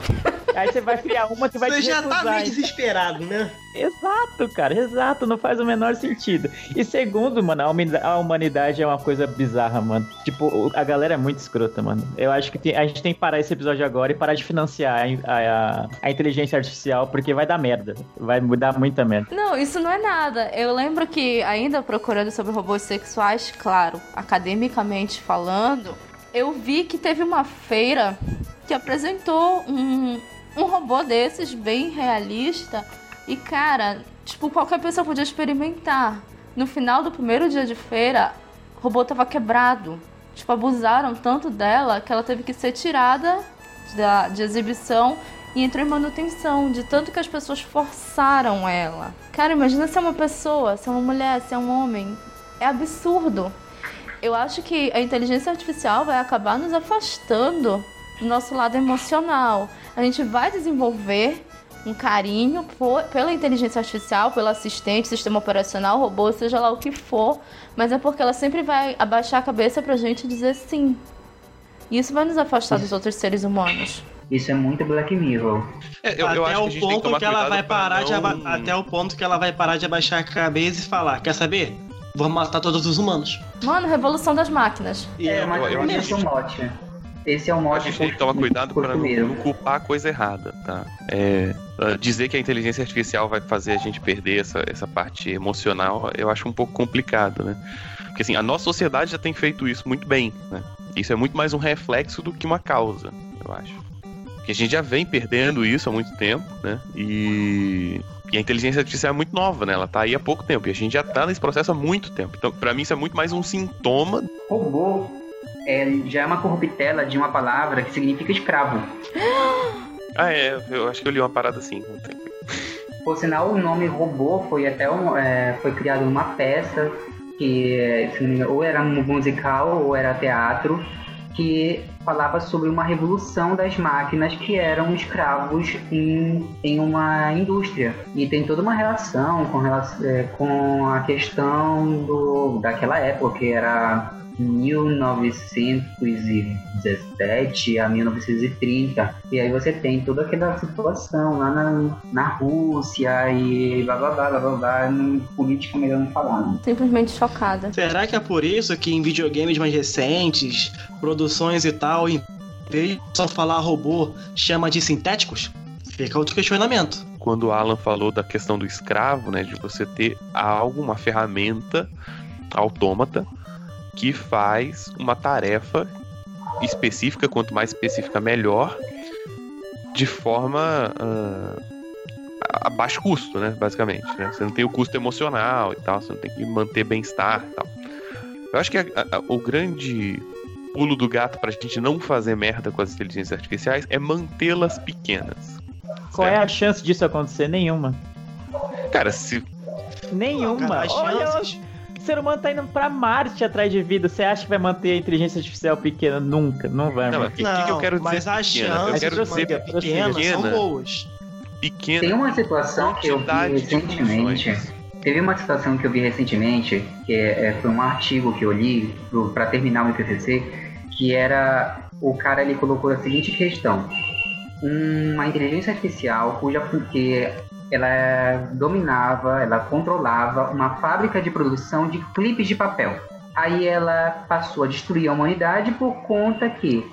Aí você vai criar uma que vai Você te já recusar. tá meio desesperado, né? Exato, cara, exato, não faz o menor sentido. E segundo, mano, a humani- a humanidade é uma coisa bizarra, mano. Tipo, a galera é muito escrota, mano. Eu acho que tem- a gente tem que parar esse episódio agora e parar de financiar a, a- a inteligência artificial, porque vai dar merda. Vai mudar muita merda. Não, isso não é nada. Eu lembro que, ainda procurando sobre robôs sexuais, claro, academicamente falando, eu vi que teve uma feira que apresentou um, um robô desses, bem realista. E, cara, tipo, qualquer pessoa podia experimentar. No final do primeiro dia de feira, o robô tava quebrado. Tipo, abusaram tanto dela que ela teve que ser tirada da, de exibição e entrou em manutenção, de tanto que as pessoas forçaram ela. Cara, imagina se é uma pessoa, se é uma mulher, se é um homem. É absurdo. Eu acho que a inteligência artificial vai acabar nos afastando do nosso lado emocional. A gente vai desenvolver um carinho por- pela inteligência artificial, pelo assistente, sistema operacional, robô, seja lá o que for, mas é porque ela sempre vai abaixar a cabeça pra gente dizer sim. E isso vai nos afastar dos outros seres humanos. Isso é muito Black Mirror. É, eu, eu até o que ponto que, ela vai parar de não- aba- até o ponto que ela vai parar de abaixar a cabeça e falar, quer saber? Vamos matar todos os humanos. Mano, revolução das máquinas. E É, é mas eu- eu esse é o mote. Esse é o A mote. gente tem que tomar cuidado para não, primeiro. não culpar a coisa errada, tá? É, dizer que a inteligência artificial vai fazer a gente perder essa, essa parte emocional, eu acho um pouco complicado, né? Porque assim, a nossa sociedade já tem feito isso muito bem, né? Isso é muito mais um reflexo do que uma causa, eu acho. Porque a gente já vem perdendo isso há muito tempo, né? E, e a inteligência artificial é muito nova, né? Ela tá aí há pouco tempo e a gente já tá nesse processo há muito tempo. Então, pra mim, isso é muito mais um sintoma Robô é, já é uma corruptela de uma palavra que significa escravo. Ah, é, eu acho que eu li uma parada assim. Por sinal, o nome robô foi até um, é, foi criado numa peça que ou era musical ou era teatro que falava sobre uma revolução das máquinas que eram escravos em, em uma indústria. E tem toda uma relação com, rela- é, com a questão do daquela época que era 1917 a 1930 e aí você tem toda aquela situação lá na, na Rússia e blá blá blá blá blá, blá política melhor não falar né? Simplesmente chocada. Será que é por isso que em videogames mais recentes, produções e tal, em vez de só falar robô, chama de sintéticos? Fica outro questionamento. quando o Alan falou da questão do escravo, né, de você ter algo, uma ferramenta autômata que faz uma tarefa específica, quanto mais específica melhor, de forma ah, a a baixo custo, né, basicamente. Né? Você não tem o custo emocional e tal, você não tem que manter bem-estar e tal. Eu acho que a- a- o grande pulo do gato pra gente não fazer merda com as inteligências artificiais é mantê-las pequenas. Qual é a chance disso acontecer? Nenhuma. Cara, se Nenhuma. Cara, Olha, o ser humano tá indo pra Marte atrás de vida. Você acha que vai manter a inteligência artificial pequena? Nunca. Não vai, Não, mano. mas o que, que que eu quero dizer mas as pequena? Eu quero de dizer manter pequenas pequena. são boas. pequena. Tem uma situação que eu vi recentemente. Teve uma situação que eu vi recentemente, que é, é, foi um artigo que eu li para terminar o meu TCC, que era o cara ele colocou a seguinte questão: uma inteligência artificial cuja que ela dominava, ela controlava uma fábrica de produção de clipes de papel. Aí ela passou a destruir a humanidade por conta que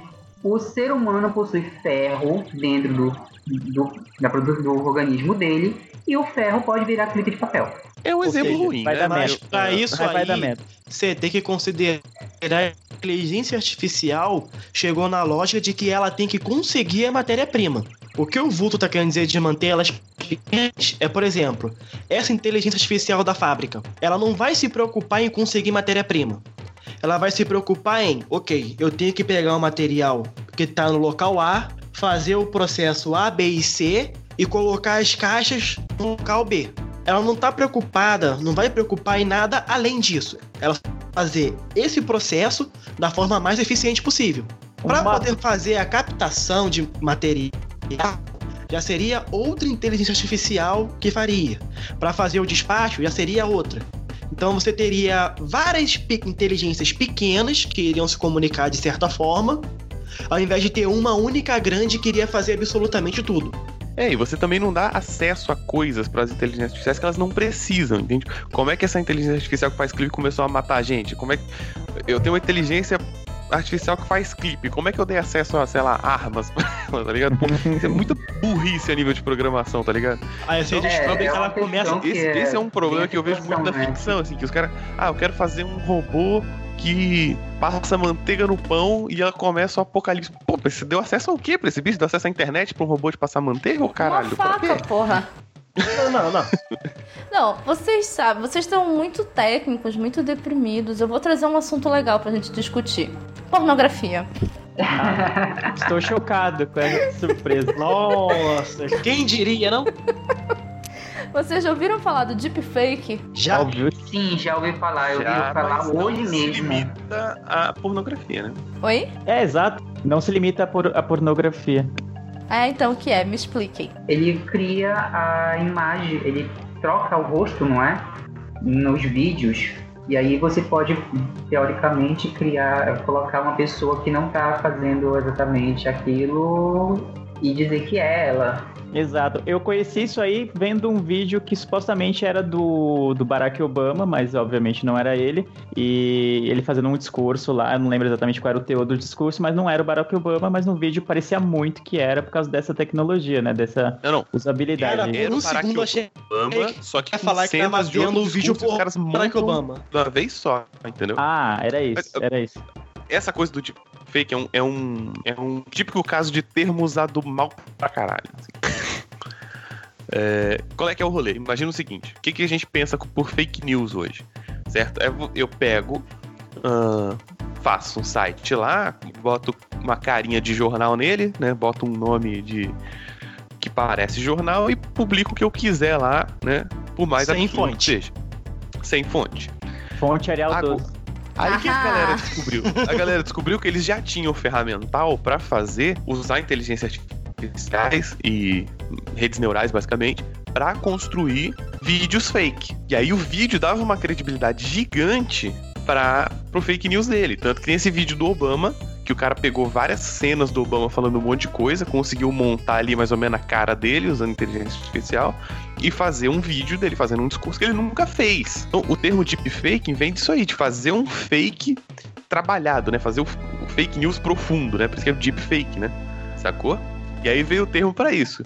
o ser humano possui ferro dentro do, do, da do organismo dele e o ferro pode virar clipe de papel. É um Ou exemplo seja, ruim, vai né? dar Mas merda. pra isso Vai, aí, você tem que considerar a inteligência artificial chegou na lógica de que ela tem que conseguir a matéria-prima. O que o Vulto tá querendo dizer de manter elas pequenas é, por exemplo, essa inteligência artificial da fábrica. Ela não vai se preocupar em conseguir matéria-prima. Ela vai se preocupar em, ok, eu tenho que pegar o material que tá no local A, fazer o processo A, B e C e colocar as caixas no local B. Ela não tá preocupada, não vai preocupar em nada além disso. Ela vai fazer esse processo da forma mais eficiente possível. Para poder fazer a captação de material, já seria outra inteligência artificial que faria. Para fazer o despacho, já seria outra. Então você teria várias pe- inteligências pequenas que iriam se comunicar de certa forma, ao invés de ter uma única grande que iria fazer absolutamente tudo. É, e você também não dá acesso a coisas para as inteligências artificiais que elas não precisam, entende? Como é que essa inteligência artificial que faz clipe começou a matar a gente? Como é que. Eu tenho uma inteligência artificial que faz clipe. Como é que eu dei acesso a, sei lá, armas pra ela, tá ligado? Pô, Isso é muito burrice a nível de programação, tá ligado? Aí você É, descobre é que ela começa. que Esse, é esse é um problema que eu vejo muito na né? ficção, assim, que os caras. Ah, eu quero fazer um robô que passa manteiga no pão e ela começa o apocalipse. Pô, mas você deu acesso ao quê pra esse bicho? Deu acesso à internet pra um robô de passar manteiga, ô caralho? Uma faca, porra. Não, não, não. Não, vocês sabem, vocês estão muito técnicos, muito deprimidos. Eu vou trazer um assunto legal pra gente discutir. Pornografia. Estou chocado com essa surpresa. Nossa, quem diria, não? Vocês já ouviram falar do deepfake? Já. Óbvio. Sim, já ouvi falar. Eu Já, ouvi falar mas não hoje se mesmo. limita à pornografia, né? Oi? É, exato. Não se limita a, por, a pornografia. Ah, então o que é? Me expliquem. Ele cria a imagem, ele troca o rosto, não é? Nos vídeos. E aí você pode, teoricamente, criar, colocar uma pessoa que não tá fazendo exatamente aquilo e dizer que é ela. Exato. Eu conheci isso aí vendo um vídeo que supostamente era do, do Barack Obama, mas obviamente não era ele. E ele fazendo um discurso lá, eu não lembro exatamente qual era o teor do discurso, mas não era o Barack Obama, mas no vídeo parecia muito que era por causa dessa tecnologia, né? Dessa Não, não. usabilidade. Cara, Era por um o Barack segundo achei Obama, só que com falar que tava cenas de vendo o vídeo por caras Barack Obama. de uma vez só, entendeu? Ah, era isso, era isso. Essa coisa do deepfake é um, é um, é um típico caso de termo usado mal pra caralho. assim. É, qual é que é o rolê? Imagina o seguinte: o que, que a gente pensa por fake news hoje? Certo? É vo- Eu pego, ah, faço um site lá, boto uma carinha de jornal nele, né? Boto um nome de que parece jornal e publico o que eu quiser lá, né? Por mais Sem fonte. seja. Sem fonte. Fonte Arial Agora- 12. Aí o que a galera descobriu? A galera descobriu que eles já tinham ferramental pra fazer, usar inteligência artificiais e redes neurais, basicamente, pra construir vídeos fake. E aí o vídeo dava uma credibilidade gigante para pro fake news dele. Tanto que tem esse vídeo do Obama, que o cara pegou várias cenas do Obama falando um monte de coisa, conseguiu montar ali mais ou menos a cara dele usando inteligência artificial e fazer um vídeo dele fazendo um discurso que ele nunca fez. Então, o termo deepfake vem disso aí, de fazer um fake trabalhado, né? Fazer o, o fake news profundo, né? Por isso que é deepfake, né? Sacou? E aí veio o termo pra isso.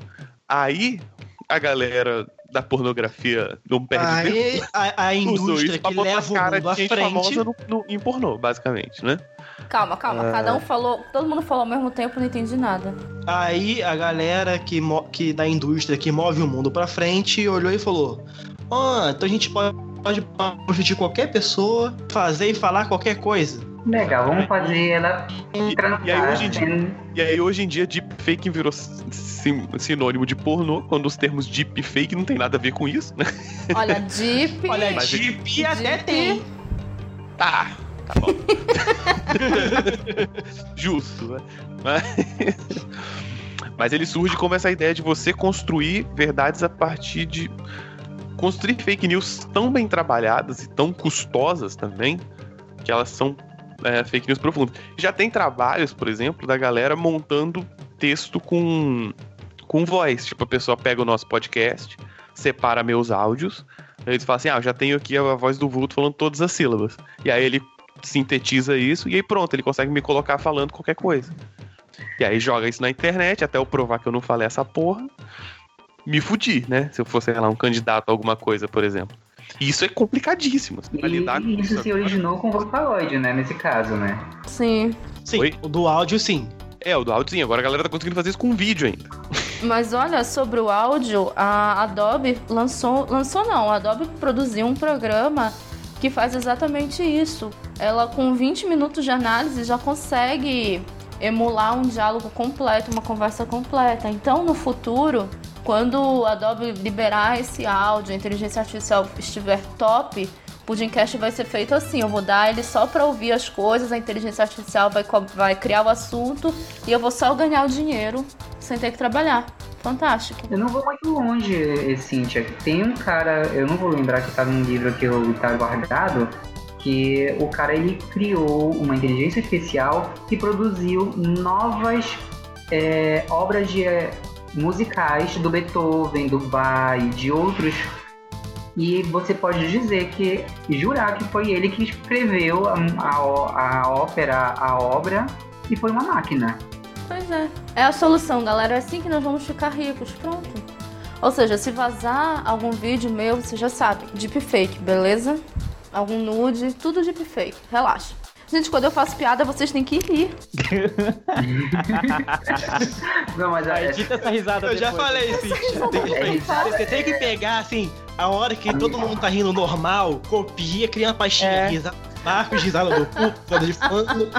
Aí a galera da pornografia não perde tempo. Aí a, a Usou indústria que leva o cara mundo de à gente frente. famosa no, no- em pornô, basicamente, né? Calma, calma. É. Cada um falou. Todo mundo falou ao mesmo tempo, não entendi nada. Aí a galera que, que da indústria que move o mundo pra frente olhou e falou: Ah, então a gente pode, pode prostituir qualquer pessoa, fazer e falar qualquer coisa. Legal, vamos fazer ela E- transar. e aí, hoje em dia- sem- E aí hoje em dia deepfake virou sim- sinônimo de pornô, quando os termos deepfake não tem nada a ver com isso, né? Olha, Deep. Olha, Mas Jeep até Jeep. tem. Tá, tá bom. Justo, né? Mas... Mas ele surge como essa ideia de você construir verdades a partir de. Construir fake news tão bem trabalhadas e tão custosas também, que elas são é, fake news profundas. Já tem trabalhos, por exemplo, da galera montando texto com, com voz. Tipo, a pessoa pega o nosso podcast, separa meus áudios, eles falam assim: ah, já tenho aqui a voz do vulto falando todas as sílabas. E aí ele sintetiza isso e aí pronto, ele consegue me colocar falando qualquer coisa. E aí joga isso na internet até eu provar que eu não falei essa porra. Me fudi, né? Se eu fosse, lá, um candidato a alguma coisa, por exemplo. E isso é complicadíssimo. Você vai lidar com E isso se originou com o Vocaloid, né? Nesse caso, né? Sim. Sim, Oi? o do áudio sim. É, o do áudio sim. Agora a galera tá conseguindo fazer isso com vídeo ainda. Mas olha, sobre o áudio, a Adobe lançou. Lançou não, a Adobe produziu um programa que faz exatamente isso. Ela, com 20 minutos de análise, já consegue emular um diálogo completo, uma conversa completa. Então, no futuro, quando a Adobe liberar esse áudio, a inteligência artificial estiver top, O Pudimcast vai ser feito assim: eu vou dar ele só pra ouvir as coisas, a inteligência artificial vai, vai criar o assunto e eu vou só ganhar o dinheiro sem ter que trabalhar. Fantástico. Eu não vou muito longe, Cíntia. Tem um cara, eu não vou lembrar que tá num livro que eu tá guardado, que o cara ele criou uma inteligência artificial que produziu novas é, obras de, musicais do Beethoven, do Bach e de outros. E você pode dizer que, jurar que foi ele que escreveu a, a, a ópera, a obra, e foi uma máquina. Pois é. É a solução, galera. É assim que nós vamos ficar ricos. Pronto. Ou seja, se vazar algum vídeo meu, você já sabe. Deepfake, beleza? Algum nude, tudo deepfake. Relaxa. Gente, quando eu faço piada, vocês têm que rir. Não, mas a... Edita essa risada Eu depois. já falei, sim. Você tem que pegar, assim, a hora que todo mundo tá rindo normal, copia, cria uma pastinha é. risada Marcos, risada do cu, risada de fundo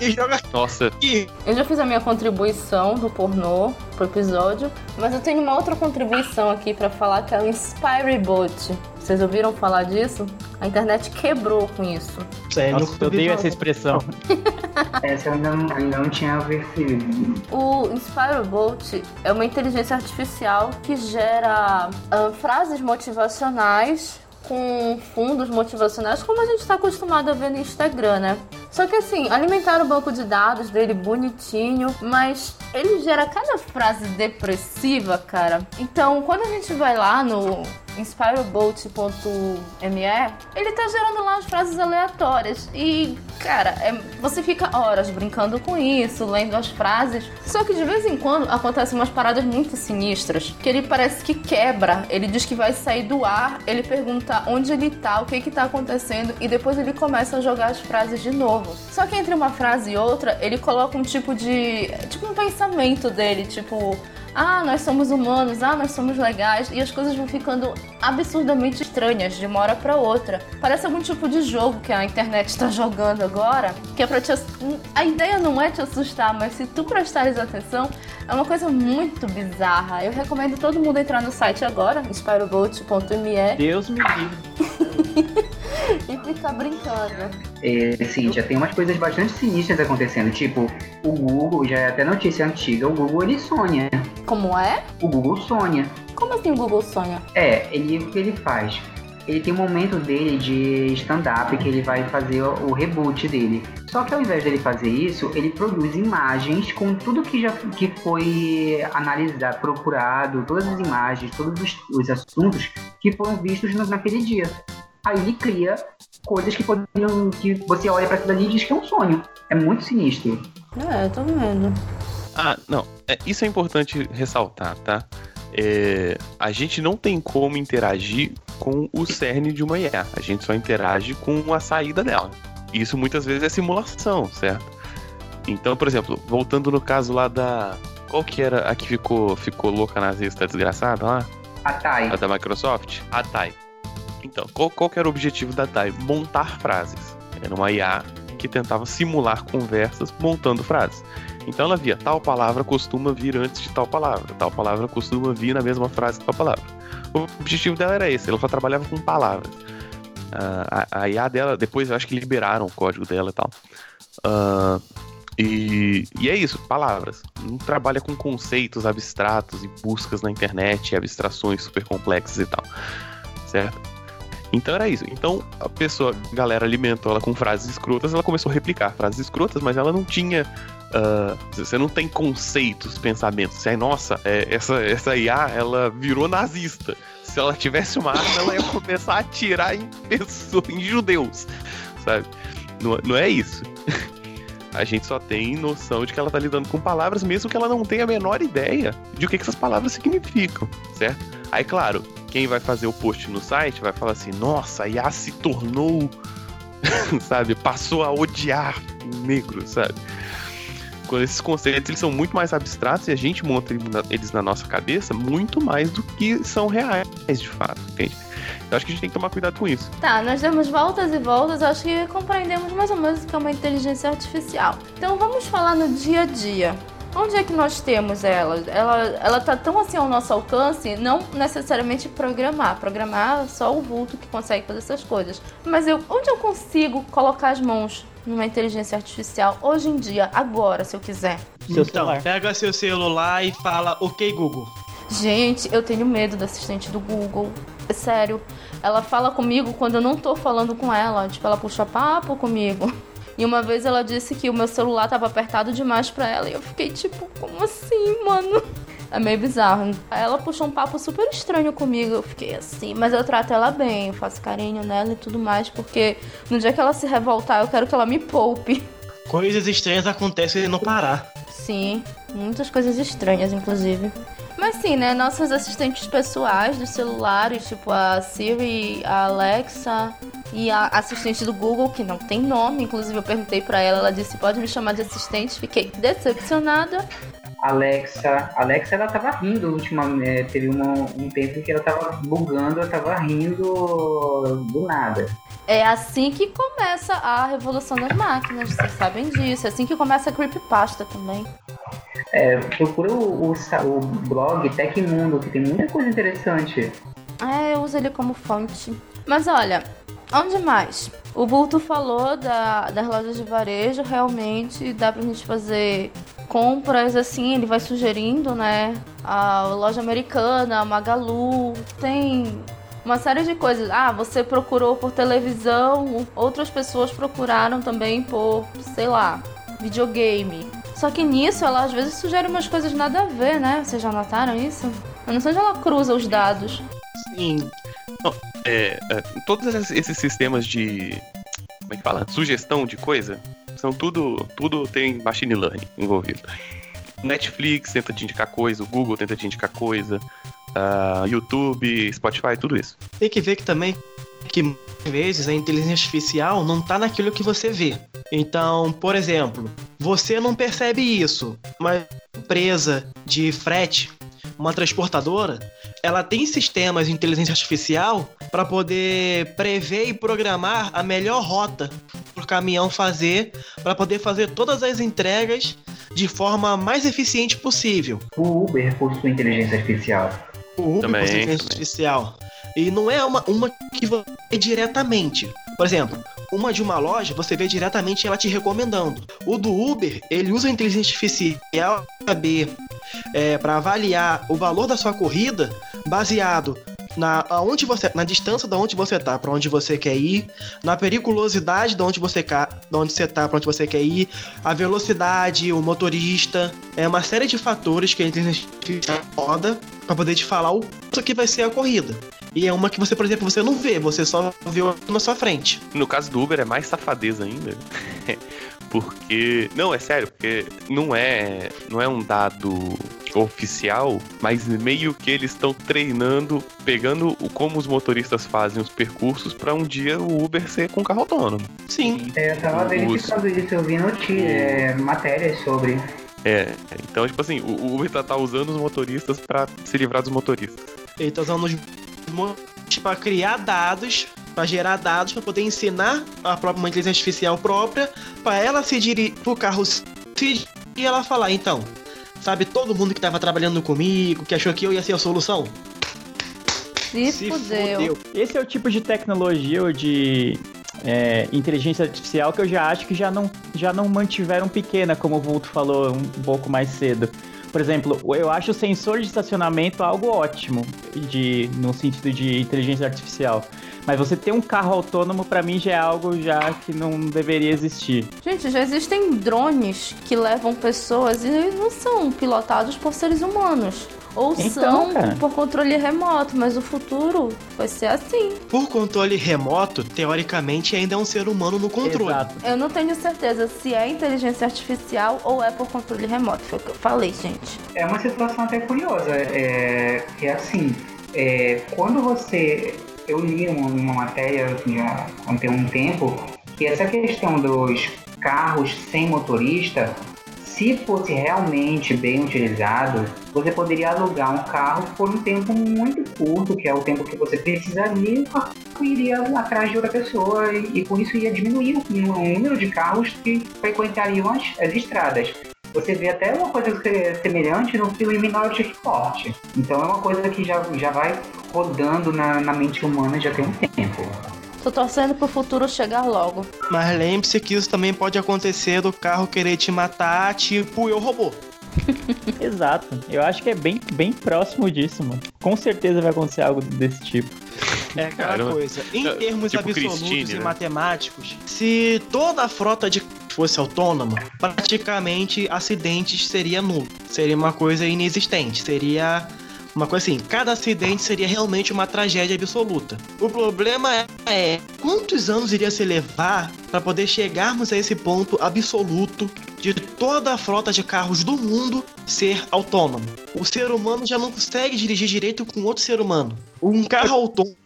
e joga Nossa. aqui. Eu já fiz a minha contribuição do pornô pro episódio, mas eu tenho uma outra contribuição aqui para falar que é o Inspireboat. Vocês ouviram falar disso? A internet quebrou com isso. Sério, Nossa, eu odeio essa expressão. essa eu ainda não, ainda não tinha percebido. O Inspireboat é uma inteligência artificial que gera uh, frases motivacionais com fundos motivacionais, como a gente está acostumado a ver no Instagram, né? Só que assim, alimentar o banco de dados dele bonitinho, mas ele gera cada frase depressiva, cara. Então, quando a gente vai lá no inspireboat.me, ele tá gerando lá as frases aleatórias. E, cara, é, você fica horas brincando com isso, lendo as frases. Só que de vez em quando acontecem umas paradas muito sinistras, que ele parece que quebra. Ele diz que vai sair do ar, ele pergunta onde ele tá, o que que tá acontecendo, e depois ele começa a jogar as frases de novo. Só que entre uma frase e outra, ele coloca um tipo de. tipo um pensamento dele, tipo ah, nós somos humanos, ah, nós somos legais, e as coisas vão ficando absurdamente estranhas de uma hora para outra. Parece algum tipo de jogo que a internet está jogando agora, que é para te a ideia não é te assustar, mas se tu prestares atenção, é uma coisa muito bizarra. Eu recomendo todo mundo entrar no site agora, spyrobolt.me. Deus me livre. e ficar brincando. É, sim, já tem umas coisas bastante sinistras acontecendo. Tipo, o Google, já é até notícia antiga, o Google ele sonha. Como é? O Google sonha. Como assim o Google sonha? É, ele, o que ele faz? Ele tem um momento dele de stand-up que ele vai fazer o, reboot dele. Só que ao invés dele fazer isso, ele produz imagens com tudo que já que foi analisado, procurado, todas as imagens, todos os, os assuntos que foram vistos naquele dia aí ele cria coisas que poderiam. que você olha para aquilo ali e diz que é um sonho. É muito sinistro. É, tô vendo. Ah, não. É, isso é importante ressaltar, tá? É, a gente não tem como interagir com o cerne de uma IA. A gente só interage com a saída dela. Isso muitas vezes é simulação, certo? Então, por exemplo, voltando no caso lá da. Qual que era a que ficou, ficou louca nazista desgraçada lá? A TAI. A da Microsoft? A TAI. Então, qual, qual era o objetivo da DAI? Montar frases. Era uma IA que tentava simular conversas montando frases. Então ela via tal palavra costuma vir antes de tal palavra, tal palavra costuma vir na mesma frase que tal palavra. O objetivo dela era esse, ela só trabalhava com palavras. Uh, a, a, IA dela, depois eu acho que liberaram o código dela e tal. Uh, e, e, é isso, palavras. Não trabalha com conceitos abstratos e buscas na internet, abstrações super complexas e tal. Certo? Então era isso. Então a pessoa, a galera alimentou ela com frases escrotas, ela começou a replicar frases escrotas, mas ela não tinha. Uh, você não tem conceitos, pensamentos. Você, nossa, é, essa, essa IA, ela virou nazista. Se ela tivesse uma arma, ela ia começar a atirar em pessoas, em judeus, sabe? Não, não é isso. A gente só tem noção de que ela tá lidando com palavras, mesmo que ela não tenha a menor ideia de o que, que essas palavras significam, certo? Aí, claro, quem vai fazer o post no site vai falar assim: nossa, a IA se tornou, sabe, passou a odiar negro, sabe? Quando esses conceitos eles são muito mais abstratos e a gente monta eles na nossa cabeça muito mais do que são reais de fato, entende? Eu acho que a gente tem que tomar cuidado com isso. Tá, nós demos voltas e voltas, acho que compreendemos mais ou menos o que é uma inteligência artificial. Então vamos falar no dia a dia. Onde é que nós temos ela? Ela, ela tá tão assim ao nosso alcance, não necessariamente programar. Programar só o vulto que consegue fazer essas coisas. Mas eu, onde eu consigo colocar as mãos numa inteligência artificial hoje em dia, agora, se eu quiser? Seu então, celular. pega seu celular e fala, ok, Google. Gente, eu tenho medo da assistente do Google. É sério. Ela fala comigo quando eu não tô falando com ela. Tipo, ela puxa papo comigo. E uma vez ela disse que o meu celular tava apertado demais pra ela. E eu fiquei tipo, como assim, mano? É meio bizarro. Ela puxou um papo super estranho comigo. Eu fiquei assim, mas eu trato ela bem, eu faço carinho nela e tudo mais, porque no dia que ela se revoltar, eu quero que ela me poupe. Coisas estranhas acontecem no Pará. Sim, muitas coisas estranhas, inclusive. Mas sim, né? Nossas assistentes pessoais dos celulares, tipo a Siri, a Alexa e a assistente do Google, que não tem nome, inclusive eu perguntei para ela, ela disse: pode me chamar de assistente. Fiquei decepcionada. Alexa, Alexa ela tava rindo ultimamente, é, teve uma, um tempo que ela tava bugando, ela tava rindo do nada. É assim que começa a revolução das máquinas, vocês sabem disso. É assim que começa a creepypasta também. É, procura o, o, o blog Tecmundo, que tem muita coisa interessante. É, eu uso ele como fonte. Mas olha, onde mais? O Bulto falou da, das lojas de varejo, realmente dá pra gente fazer compras assim, ele vai sugerindo, né? A loja americana, a Magalu, tem uma série de coisas. Ah, você procurou por televisão, outras pessoas procuraram também por, sei lá, videogame. Só que nisso ela às vezes sugere umas coisas nada a ver, né? Vocês já notaram isso? Eu não sei onde ela cruza os dados. Sim. Não, é, é, todos esses sistemas de. Como é que fala? Sugestão de coisa. São tudo. Tudo tem machine learning envolvido. Netflix tenta te indicar coisa, o Google tenta te indicar coisa, uh, YouTube, Spotify, tudo isso. Tem que ver que também que às vezes a inteligência artificial não está naquilo que você vê. Então, por exemplo, você não percebe isso, mas empresa de frete, uma transportadora, ela tem sistemas de inteligência artificial para poder prever e programar a melhor rota para o caminhão fazer, para poder fazer todas as entregas de forma mais eficiente possível. O Uber possui inteligência artificial. O Uber também, possui inteligência artificial. E não é uma, uma que você diretamente. Por exemplo, uma de uma loja, você vê diretamente ela te recomendando. O do Uber, ele usa a inteligência artificial para saber, é, para avaliar o valor da sua corrida baseado na aonde você, na distância da onde você tá, para onde você quer ir, na periculosidade de onde você ca, de onde você tá, para onde você quer ir, a velocidade, o motorista, é uma série de fatores que a inteligência roda para poder te falar o que vai ser a corrida. E é uma que você, por exemplo, você não vê, você só vê na sua frente. No caso do Uber é mais safadeza ainda. porque. Não, é sério, porque não é, não é um dado oficial, mas meio que eles estão treinando, pegando como os motoristas fazem os percursos para um dia o Uber ser com carro autônomo. Sim. É, eu tava verificando isso, eu vi notícias, é, matérias sobre. É, então, tipo assim, o Uber tá, tá usando os motoristas para se livrar dos motoristas. Ele tá usando os para criar dados, para gerar dados, para poder ensinar a própria uma inteligência artificial própria, para ela se dirigir pro carro e ela falar, então, sabe todo mundo que estava trabalhando comigo, que achou que eu ia ser a solução? Se, se fudeu. fudeu. Esse é o tipo de tecnologia ou de é, inteligência artificial que eu já acho que já não, já não mantiveram pequena, como o Vulto falou um pouco mais cedo. Por exemplo, eu acho o sensor de estacionamento algo ótimo de, no sentido de inteligência artificial. Mas você ter um carro autônomo, para mim, já é algo já que não deveria existir. Gente, já existem drones que levam pessoas e não são pilotados por seres humanos. Ou então, são cara. por controle remoto, mas o futuro vai ser assim. Por controle remoto, teoricamente ainda é um ser humano no controle. Exato. Eu não tenho certeza se é inteligência artificial ou é por controle remoto. Foi o que eu falei, gente. É uma situação até curiosa. É, é assim, é, quando você. Eu li uma, matéria assim, há, há um tempo que essa questão dos carros sem motorista se fosse realmente bem utilizado, você poderia alugar um carro por um tempo muito curto, que é o tempo que você precisaria, e o carro iria atrás de outra pessoa, e, e com isso ia diminuir o número de carros que frequentariam as, as estradas. Você vê até uma coisa semelhante no filme Minority Report. Então é uma coisa que já, já vai rodando na, na mente humana já tem um tempo. Tô torcendo pro futuro chegar logo. Mas lembre-se que isso também pode acontecer do carro querer te matar, tipo eu robô. Exato. Eu acho que é bem, bem próximo disso, mano. Com certeza vai acontecer algo desse tipo. É aquela Caramba. coisa. Em termos tipo absolutos Christine, e né? matemáticos, se toda a frota de fosse autônoma, praticamente acidentes seria nulo. Seria uma coisa inexistente. Seria uma coisa assim, cada acidente seria realmente uma tragédia absoluta. O problema é, é quantos anos iria se levar para poder chegarmos a esse ponto absoluto de toda a frota de carros do mundo ser autônomo. O ser humano já não consegue dirigir direito com outro ser humano. Um carro autônomo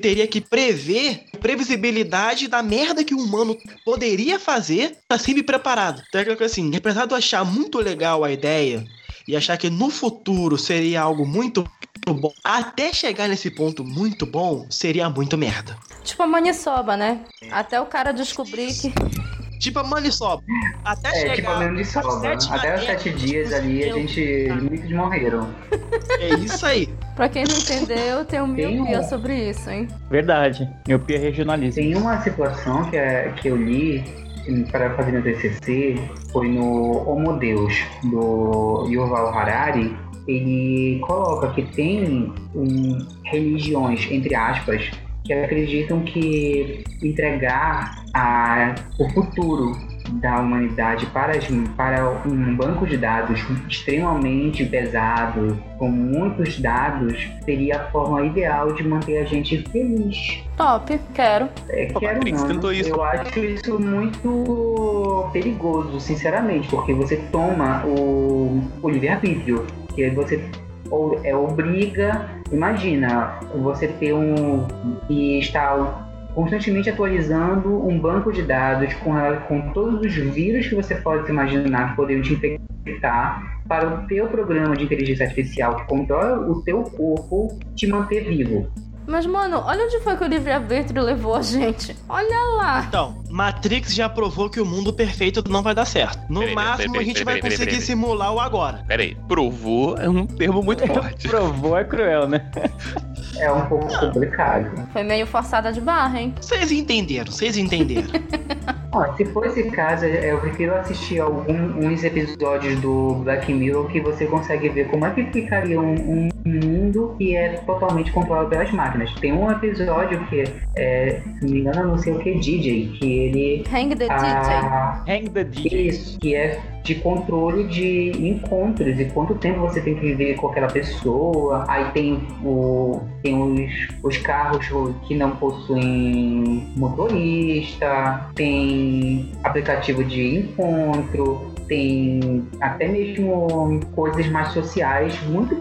teria que prever previsibilidade da merda que o humano poderia fazer para sempre preparado. Então, é assim, apesar de eu achar muito legal a ideia e achar que no futuro seria algo muito bom, até chegar nesse ponto muito bom, seria muito merda. Tipo a maniçoba, né? Até o cara descobrir que. Tipo a maniçoba. Até é, chegar. Tipo a maniçoba. Até os sete dias ali a gente. Muitos morreram. É isso aí. pra quem não entendeu, tem um miopia sobre isso, hein? Verdade. Miopia regionalista. Tem uma situação que, é, que eu li para fazer meu TCC foi no Homo Deus, do Yuval Harari. Ele coloca que tem um, religiões, entre aspas, que acreditam que entregar a, o futuro da humanidade para, para um banco de dados extremamente pesado, com muitos dados, seria a forma ideal de manter a gente feliz. Top, quero. É, quero não. Eu acho isso muito perigoso, sinceramente, porque você toma o, o livre-arbítrio, que você ou é obriga, imagina, você ter um e está constantemente atualizando um banco de dados com, com todos os vírus que você pode imaginar poderiam te infectar para o teu programa de inteligência artificial que controla o teu corpo te manter vivo. Mas, mano, olha onde foi que o livre-arbítrio levou a gente. Olha lá. Então, Matrix já provou que o mundo perfeito não vai dar certo. No peraí, máximo, peraí, peraí, a gente vai conseguir simular o agora. Peraí, provou é um termo muito forte. provou é cruel, né? É um pouco complicado. Foi meio forçada de barra, hein? Vocês entenderam, vocês entenderam. Ó, se for esse caso, eu prefiro assistir alguns episódios do Black Mirror que você consegue ver como é que ficaria um, um mundo que é totalmente controlado pelas máquinas. Tem um episódio que é, se não me engano, não sei o que, DJ, que ele. Hang the a, DJ. Hang the DJ. Isso, que é de controle de encontros e quanto tempo você tem que viver com aquela pessoa. Aí tem, o, tem os, os carros que não possuem motorista, tem aplicativo de encontro, tem até mesmo coisas mais sociais, muito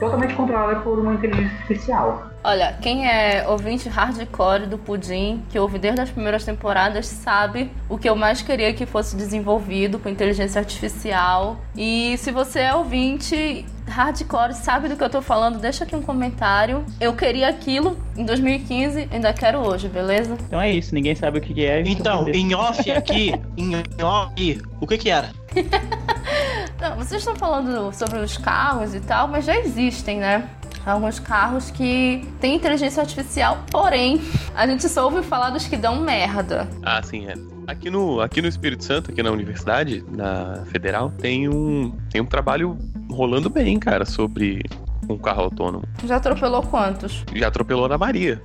totalmente controladas por uma inteligência artificial. Olha, quem é ouvinte hardcore do Pudim, que ouve desde as primeiras temporadas, sabe o que eu mais queria que fosse desenvolvido com inteligência artificial. E se você é ouvinte hardcore, sabe do que eu tô falando, deixa aqui um comentário. Eu queria aquilo em 2015, ainda quero hoje, beleza? Então é isso, ninguém sabe o que é. Então, em off aqui, em off, o que que era? Não, vocês estão falando sobre os carros e tal, mas já existem, né? Alguns carros que têm inteligência artificial, porém, a gente só ouve falar dos que dão merda. Ah, sim, é. Aqui no, aqui no Espírito Santo, aqui na universidade, na Federal, tem um, tem um trabalho rolando bem, cara, sobre um carro autônomo. Já atropelou quantos? Já atropelou na Maria.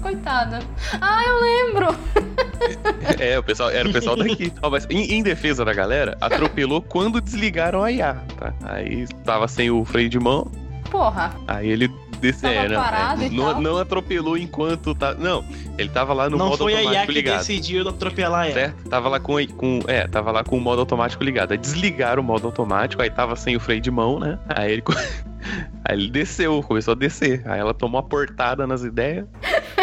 Coitada. Ah, eu lembro! É, o pessoal, era o pessoal daqui. Oh, mas em, em, defesa da galera, atropelou quando desligaram a IA, tá? Aí tava sem o freio de mão, porra. Aí ele desceu, é, não, não, não, atropelou enquanto tá. Não, ele tava lá no não modo automático ligado. Não foi a IA que decidiu atropelar ela. Certo? Tava lá com, com. É, tava lá com o modo automático ligado. Aí desligaram o modo automático, aí tava sem o freio de mão, né? Aí ele. aí ele desceu, começou a descer. Aí ela tomou uma portada nas ideias.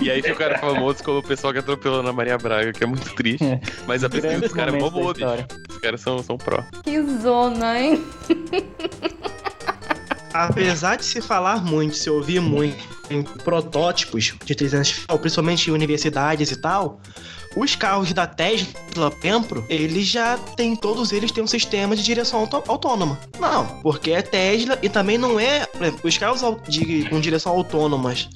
e aí fica o cara famoso como o pessoal que atropelou na Maria Braga, que é muito triste. É. Mas a pesquisa dos caras é mó boa, bicho. Os caras são, são pró. Que zona, hein? Apesar de se falar muito, se ouvir muito em protótipos de inteligência artificial, principalmente em universidades e tal, Os carros da Tesla, Pempro, eles já têm, todos eles têm um sistema de direção autônoma. Não, porque é Tesla e também não é. Os carros de, com direção autônomas,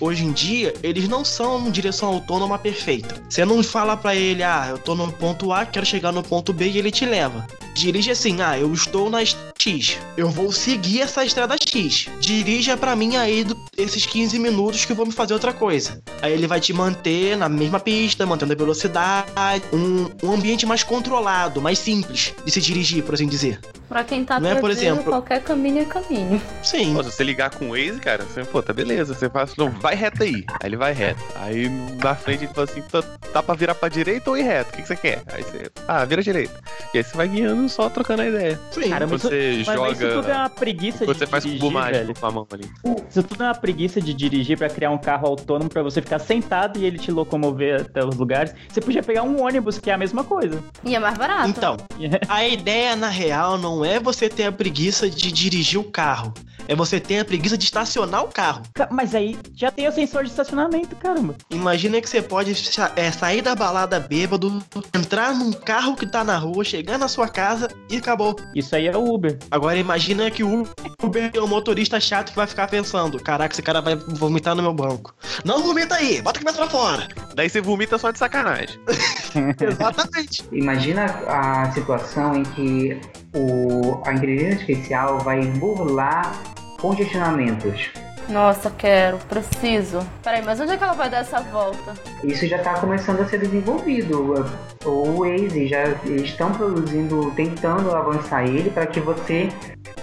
hoje em dia, eles não são direção autônoma perfeita. Você não fala pra ele, ah, eu tô no ponto A, quero chegar no ponto B e ele te leva. Dirige assim, ah, eu estou na X. Eu vou seguir essa estrada X. Dirija pra mim aí do- esses 15 minutos que eu vou me fazer outra coisa. Aí ele vai te manter na mesma pista, mantendo a velocidade, um, um ambiente mais controlado, mais simples de se dirigir, por assim dizer. Pra quem tá Não é, por exemplo- qualquer caminho é caminho. Sim. Pô, se você ligar com o Waze, cara, você, pô, tá beleza. Você fala assim, não, vai reto aí. Aí ele vai reto. Aí na frente ele fala assim, tá, tá pra virar pra direita ou ir reto? O que, que você quer? Aí você, ah, vira direita. E aí você vai guiando só trocando a ideia. Sim. Cara, mas Você Mas, mas isso tudo é joga. uma preguiça Você de faz cubo dirigir, mágico velho. com a mão ali. Isso tudo é uma preguiça de dirigir pra criar um carro autônomo pra você ficar sentado e ele te locomover até os lugares. Você podia pegar um ônibus, que é a mesma coisa. E é mais barato. Então, a ideia na real não é você ter a preguiça de dirigir o carro. É você ter a preguiça de estacionar o carro. Ca- Mas aí já tem o sensor de estacionamento, caramba. Imagina que você pode é, sair da balada bêbado, entrar num carro que tá na rua, chegar na sua casa e acabou. Isso aí é o Uber. Agora imagina que o Uber é um motorista chato que vai ficar pensando: caraca, esse cara vai vomitar no meu banco. Não vomita aí, bota a cabeça pra fora. Daí você vomita só de sacanagem. Exatamente. Imagina a situação em que o, a inteligência artificial vai burlar congestionamentos. Nossa, quero, preciso. Peraí, mas onde é que ela vai dar essa volta? Isso já está começando a ser desenvolvido. O Waze já estão produzindo, tentando avançar ele para que você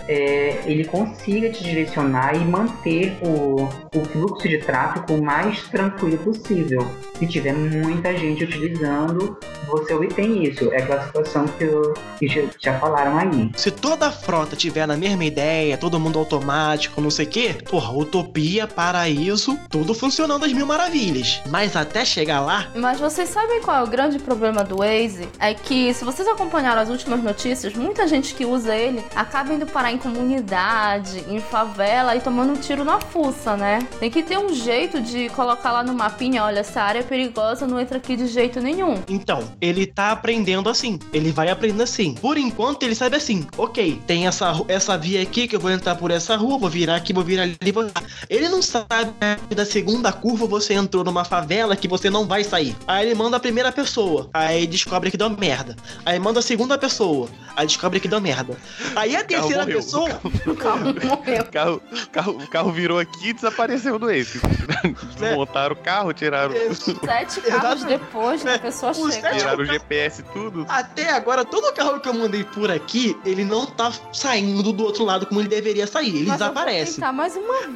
é, ele consiga te direcionar e manter o, o fluxo de tráfego o mais tranquilo possível. Se tiver muita gente utilizando, você obtém isso. É aquela situação que, eu, que já, já falaram aí. Se toda a frota tiver na mesma ideia, todo mundo automático, não sei o quê, porra, utopia, paraíso, tudo funcionando às mil maravilhas. Mas até chegar lá, Mas vocês sabem qual é o grande problema do Waze? É que, se vocês acompanharam as últimas notícias, muita gente que usa ele acaba indo parar em comunidade, em favela e tomando um tiro na fuça, né? Tem que ter um jeito de colocar lá no mapinha, olha, essa área é perigosa, não entra aqui de jeito nenhum. Então, ele tá aprendendo assim. Ele vai aprendendo assim. Por enquanto, ele sabe assim. Ok, tem essa, essa via aqui que eu vou entrar por essa rua, vou virar aqui, vou virar ali, vou... Ele não sabe que da segunda curva você entrou numa favela que você não vai sair. Aí ele manda a primeira pessoa. Aí descobre que deu merda. Aí manda a segunda pessoa. Aí descobre que deu merda. Aí a terceira morreu. pessoa. O carro, o carro, o carro virou aqui e desapareceu do Waze. Desmontaram o carro, tiraram, Sete carros depois da pessoa Os chega. tiraram o GPS tudo. Até agora, todo carro que eu mandei por aqui, ele não tá saindo do outro lado como ele deveria sair. Ele Mas eu vou desaparece. tentar mais uma vez.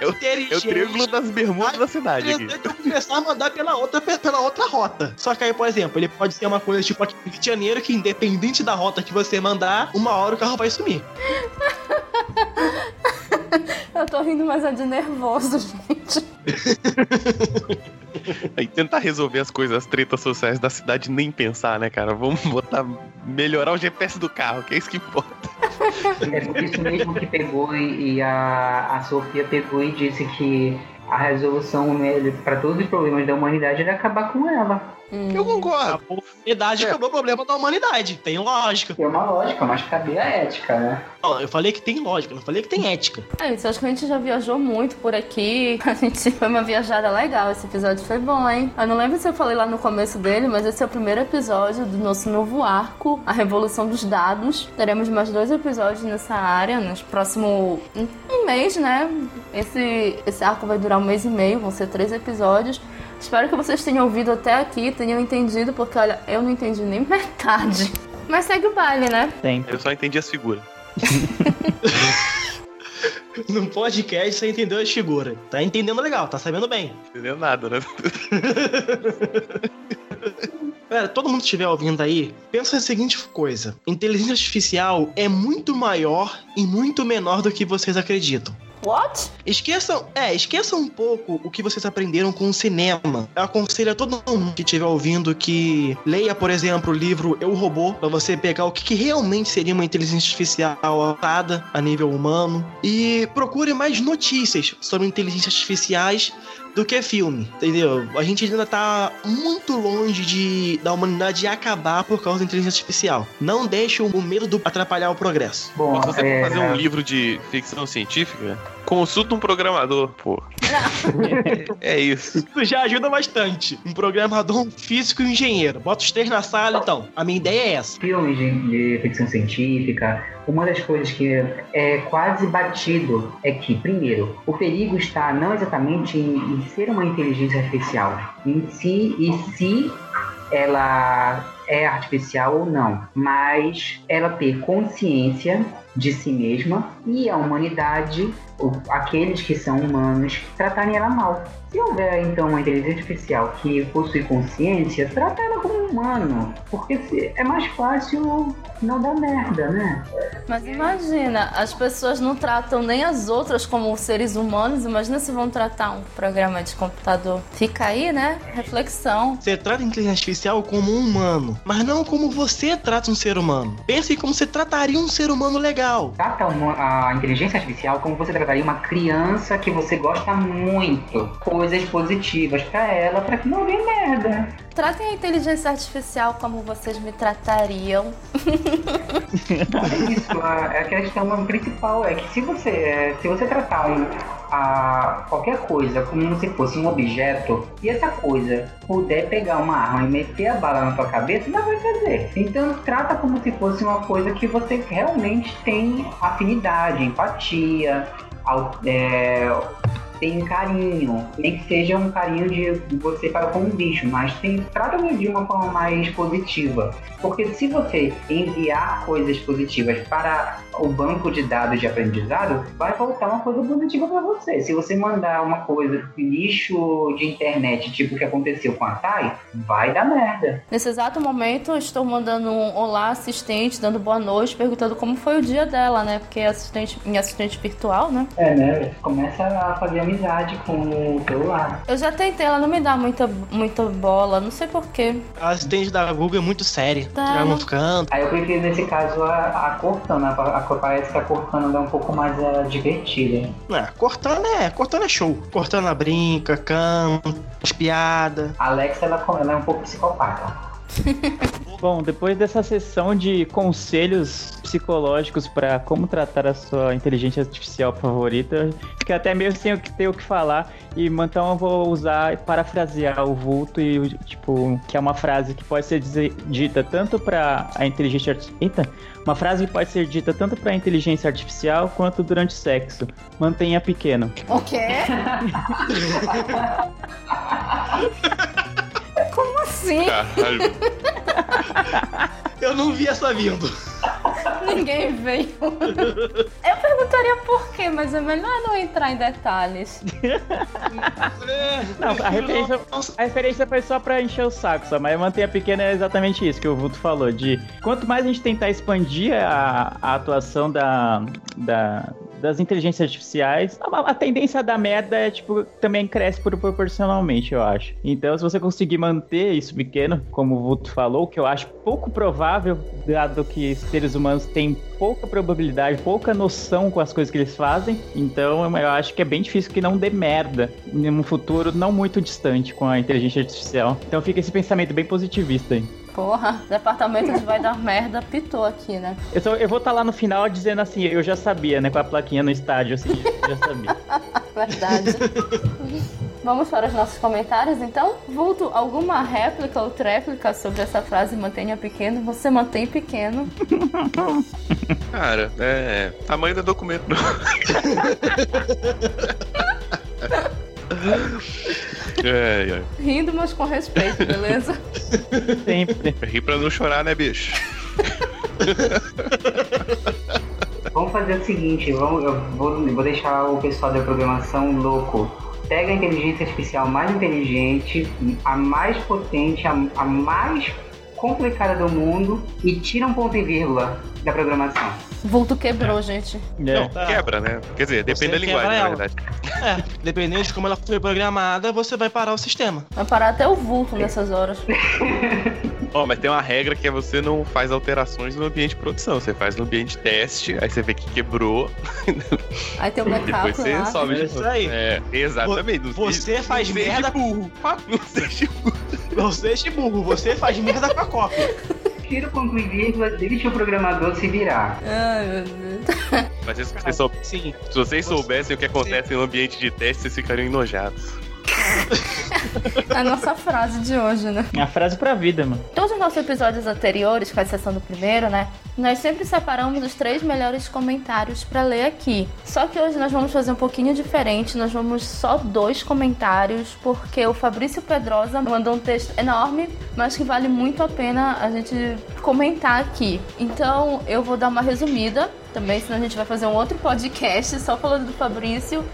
É o, é o triângulo das bermudas da cidade aqui. Eu começar a mandar pela outra, pela outra rota. Só que aí, por exemplo, ele pode ser uma coisa tipo aqui no Rio de Janeiro, que independente da rota que você mandar, uma hora o carro vai sumir. Eu tô rindo, mas é de nervoso, gente. Aí tentar resolver as coisas, as tretas sociais da cidade, nem pensar, né, cara? Vamos botar. melhorar o GPS do carro, que é isso que importa. É por isso mesmo que pegou e, e a, a Sofia pegou e disse que a resolução para todos os problemas da humanidade era acabar com ela. Eu concordo. A humanidade É. acabou o problema da humanidade. Tem lógica. É uma lógica, mas cadê a ética, né? Não, eu falei que tem lógica, não falei que tem ética. É isso, acho que a gente já viajou muito por aqui. A gente foi uma viajada legal. Esse episódio foi bom, hein? Eu não lembro se eu falei lá no começo dele, mas esse é o primeiro episódio do nosso novo arco, a Revolução dos Dados. Teremos mais dois episódios nessa área, nos próximo um, um mês, né? Esse, esse arco vai durar um mês e meio, vão ser três episódios. Espero que vocês tenham ouvido até aqui, tenham entendido, porque olha, eu não entendi nem metade. Mas segue o baile, né? Tem. Eu só entendi as figuras. No podcast você entendeu as figuras. Tá entendendo legal, tá sabendo bem. Entendeu nada, né? Galera, todo mundo que estiver ouvindo aí, pensa na seguinte coisa: inteligência artificial é muito maior e muito menor do que vocês acreditam. What? Esqueçam, é, esqueçam um pouco o que vocês aprenderam com o cinema. Eu aconselho a todo mundo que estiver ouvindo que leia, por exemplo, o livro Eu Robô, pra você pegar o que, que realmente seria uma inteligência artificial altada a nível humano. E procure mais notícias sobre inteligências artificiais do que filme, entendeu? A gente ainda tá muito longe de da humanidade acabar por causa da inteligência artificial. Não deixe o medo do atrapalhar o progresso. Bom, se você é... for fazer um livro de ficção científica, Consulta um programador, pô. é isso. Isso já ajuda bastante. Um programador, um físico e um engenheiro. Bota os três na sala, então. A minha ideia é essa. Filmes de, de ficção científica, uma das coisas que é quase batido é que, primeiro, o perigo está não exatamente em, em ser uma inteligência artificial, em si e se ela é artificial ou não, mas ela ter consciência de si mesma e a humanidade, aqueles que são humanos, tratarem ela mal. Se houver então uma inteligência artificial que possui consciência, trata ela como humano, porque é mais fácil não dar merda, né? Mas imagina, as pessoas não tratam nem as outras como seres humanos, imagina se vão tratar um programa de computador. Fica aí, né? Reflexão. Você trata a inteligência artificial como um humano, mas não como você trata um ser humano. Pense como você trataria um ser humano legal. Trata uma, a inteligência artificial como você trataria uma criança que você gosta muito coisas positivas para ela, para que não dê merda. Tratem a inteligência artificial como vocês me tratariam. é isso, a, a questão principal é que se você, se você tratar um, a, qualquer coisa como se fosse um objeto e essa coisa puder pegar uma arma e meter a bala na tua cabeça, não vai fazer. Então trata como se fosse uma coisa que você realmente tem afinidade, empatia, é, tem carinho, nem que seja um carinho de você para com um bicho, mas tem, trata de uma forma mais positiva. Porque se você enviar coisas positivas para o banco de dados de aprendizado, vai voltar uma coisa positiva para você. Se você mandar uma coisa lixo de internet, tipo o que aconteceu com a Thay, vai dar merda. Nesse exato momento, estou mandando um olá assistente, dando boa noite, perguntando como foi o dia dela, né? Porque é assistente, minha assistente virtual, né? É, né? Começa a fazer amizade com o celular. Eu já tentei, ela não me dá muita, muita bola, não sei porquê. A assistente da Google é muito séria. Tá. não ficando. Aí eu prefiro, nesse caso, a, a Cortana. A, a, parece que a Cortana é um pouco mais uh, divertida. É, Cortana é, Cortana é show. Cortana brinca, canta, espiada. A Alexa, ela, ela é um pouco psicopata. Bom, depois dessa sessão de conselhos psicológicos para como tratar a sua inteligência artificial favorita, que até mesmo tenho que ter o que falar e então eu vou usar parafrasear o vulto e tipo que é uma frase que pode ser dita tanto para a inteligência artificial, uma frase que pode ser dita tanto para a inteligência artificial quanto durante o sexo. Mantenha pequeno. O quê? Como assim? Eu não vi essa vindo. Ninguém veio. Eu perguntaria por quê, mas é melhor não entrar em detalhes. Não, a referência, a referência foi só pra encher o saco, só, mas manter a pequena é exatamente isso que o Vulto falou, de quanto mais a gente tentar expandir a, a atuação da, da, das inteligências artificiais, a, a, tendência da merda é, tipo, também cresce por, proporcionalmente, eu acho. Então, se você conseguir manter isso pequeno, como o Vulto falou, que eu acho pouco provável, dado que seres humanos têm pouca probabilidade, pouca noção com as coisas que eles fazem, então eu acho que é bem difícil que não dê merda em um futuro não muito distante com a inteligência artificial. Então fica esse pensamento bem positivista aí. Porra, departamento de vai dar merda pitou aqui, né? Eu, só, eu vou estar tá lá no final dizendo assim, eu já sabia, né? Com a plaquinha no estádio, assim, eu já sabia. Verdade. Vamos para os nossos comentários, então? Vulto, alguma réplica ou tréplica sobre essa frase mantenha pequeno? Você mantém pequeno. Cara, é. Tamanho do documento. É, é. Rindo, mas com respeito, beleza? Sempre. Ri pra não chorar, né, bicho? Vamos fazer o seguinte, vamos, eu vou, vou deixar o pessoal da programação louco. Pega a inteligência artificial mais inteligente, a mais potente, a, a mais complicada do mundo e tira um ponto e vírgula da programação. Vulto quebrou, gente. Não, tá. quebra, né? Quer dizer, depende da linguagem, quebra na ela. verdade. É, dependendo de como ela foi programada, você vai parar o sistema. Vai parar até o vulto nessas horas. Ó, mas tem uma regra que é você não faz alterações no ambiente de produção. Você faz no ambiente de teste, aí você vê que quebrou, Aí tem o depois backup você lá. sobe É de isso novo. aí. É, exatamente. Não Você seja- faz não seja merda- burro. Não seja burro. Você é burro, você faz merda com a cópia. Tira o ponto e vírgula, deixa o programador se virar. Ai, meu Deus. Mas se vocês, sou- Sim. se vocês soubessem o que acontece no ambiente de teste, vocês ficariam enojados. A nossa frase de hoje, né? É a frase pra vida, mano. Todos os nossos episódios anteriores, com exceção do primeiro, né? Nós sempre separamos os três melhores comentários pra ler aqui. Só que hoje nós vamos fazer um pouquinho diferente. Nós vamos só dois comentários, porque o Fabrício Pedrosa mandou um texto enorme, mas que vale muito a pena a gente comentar aqui. Então eu vou dar uma resumida também, senão a gente vai fazer um outro podcast só falando do Fabrício.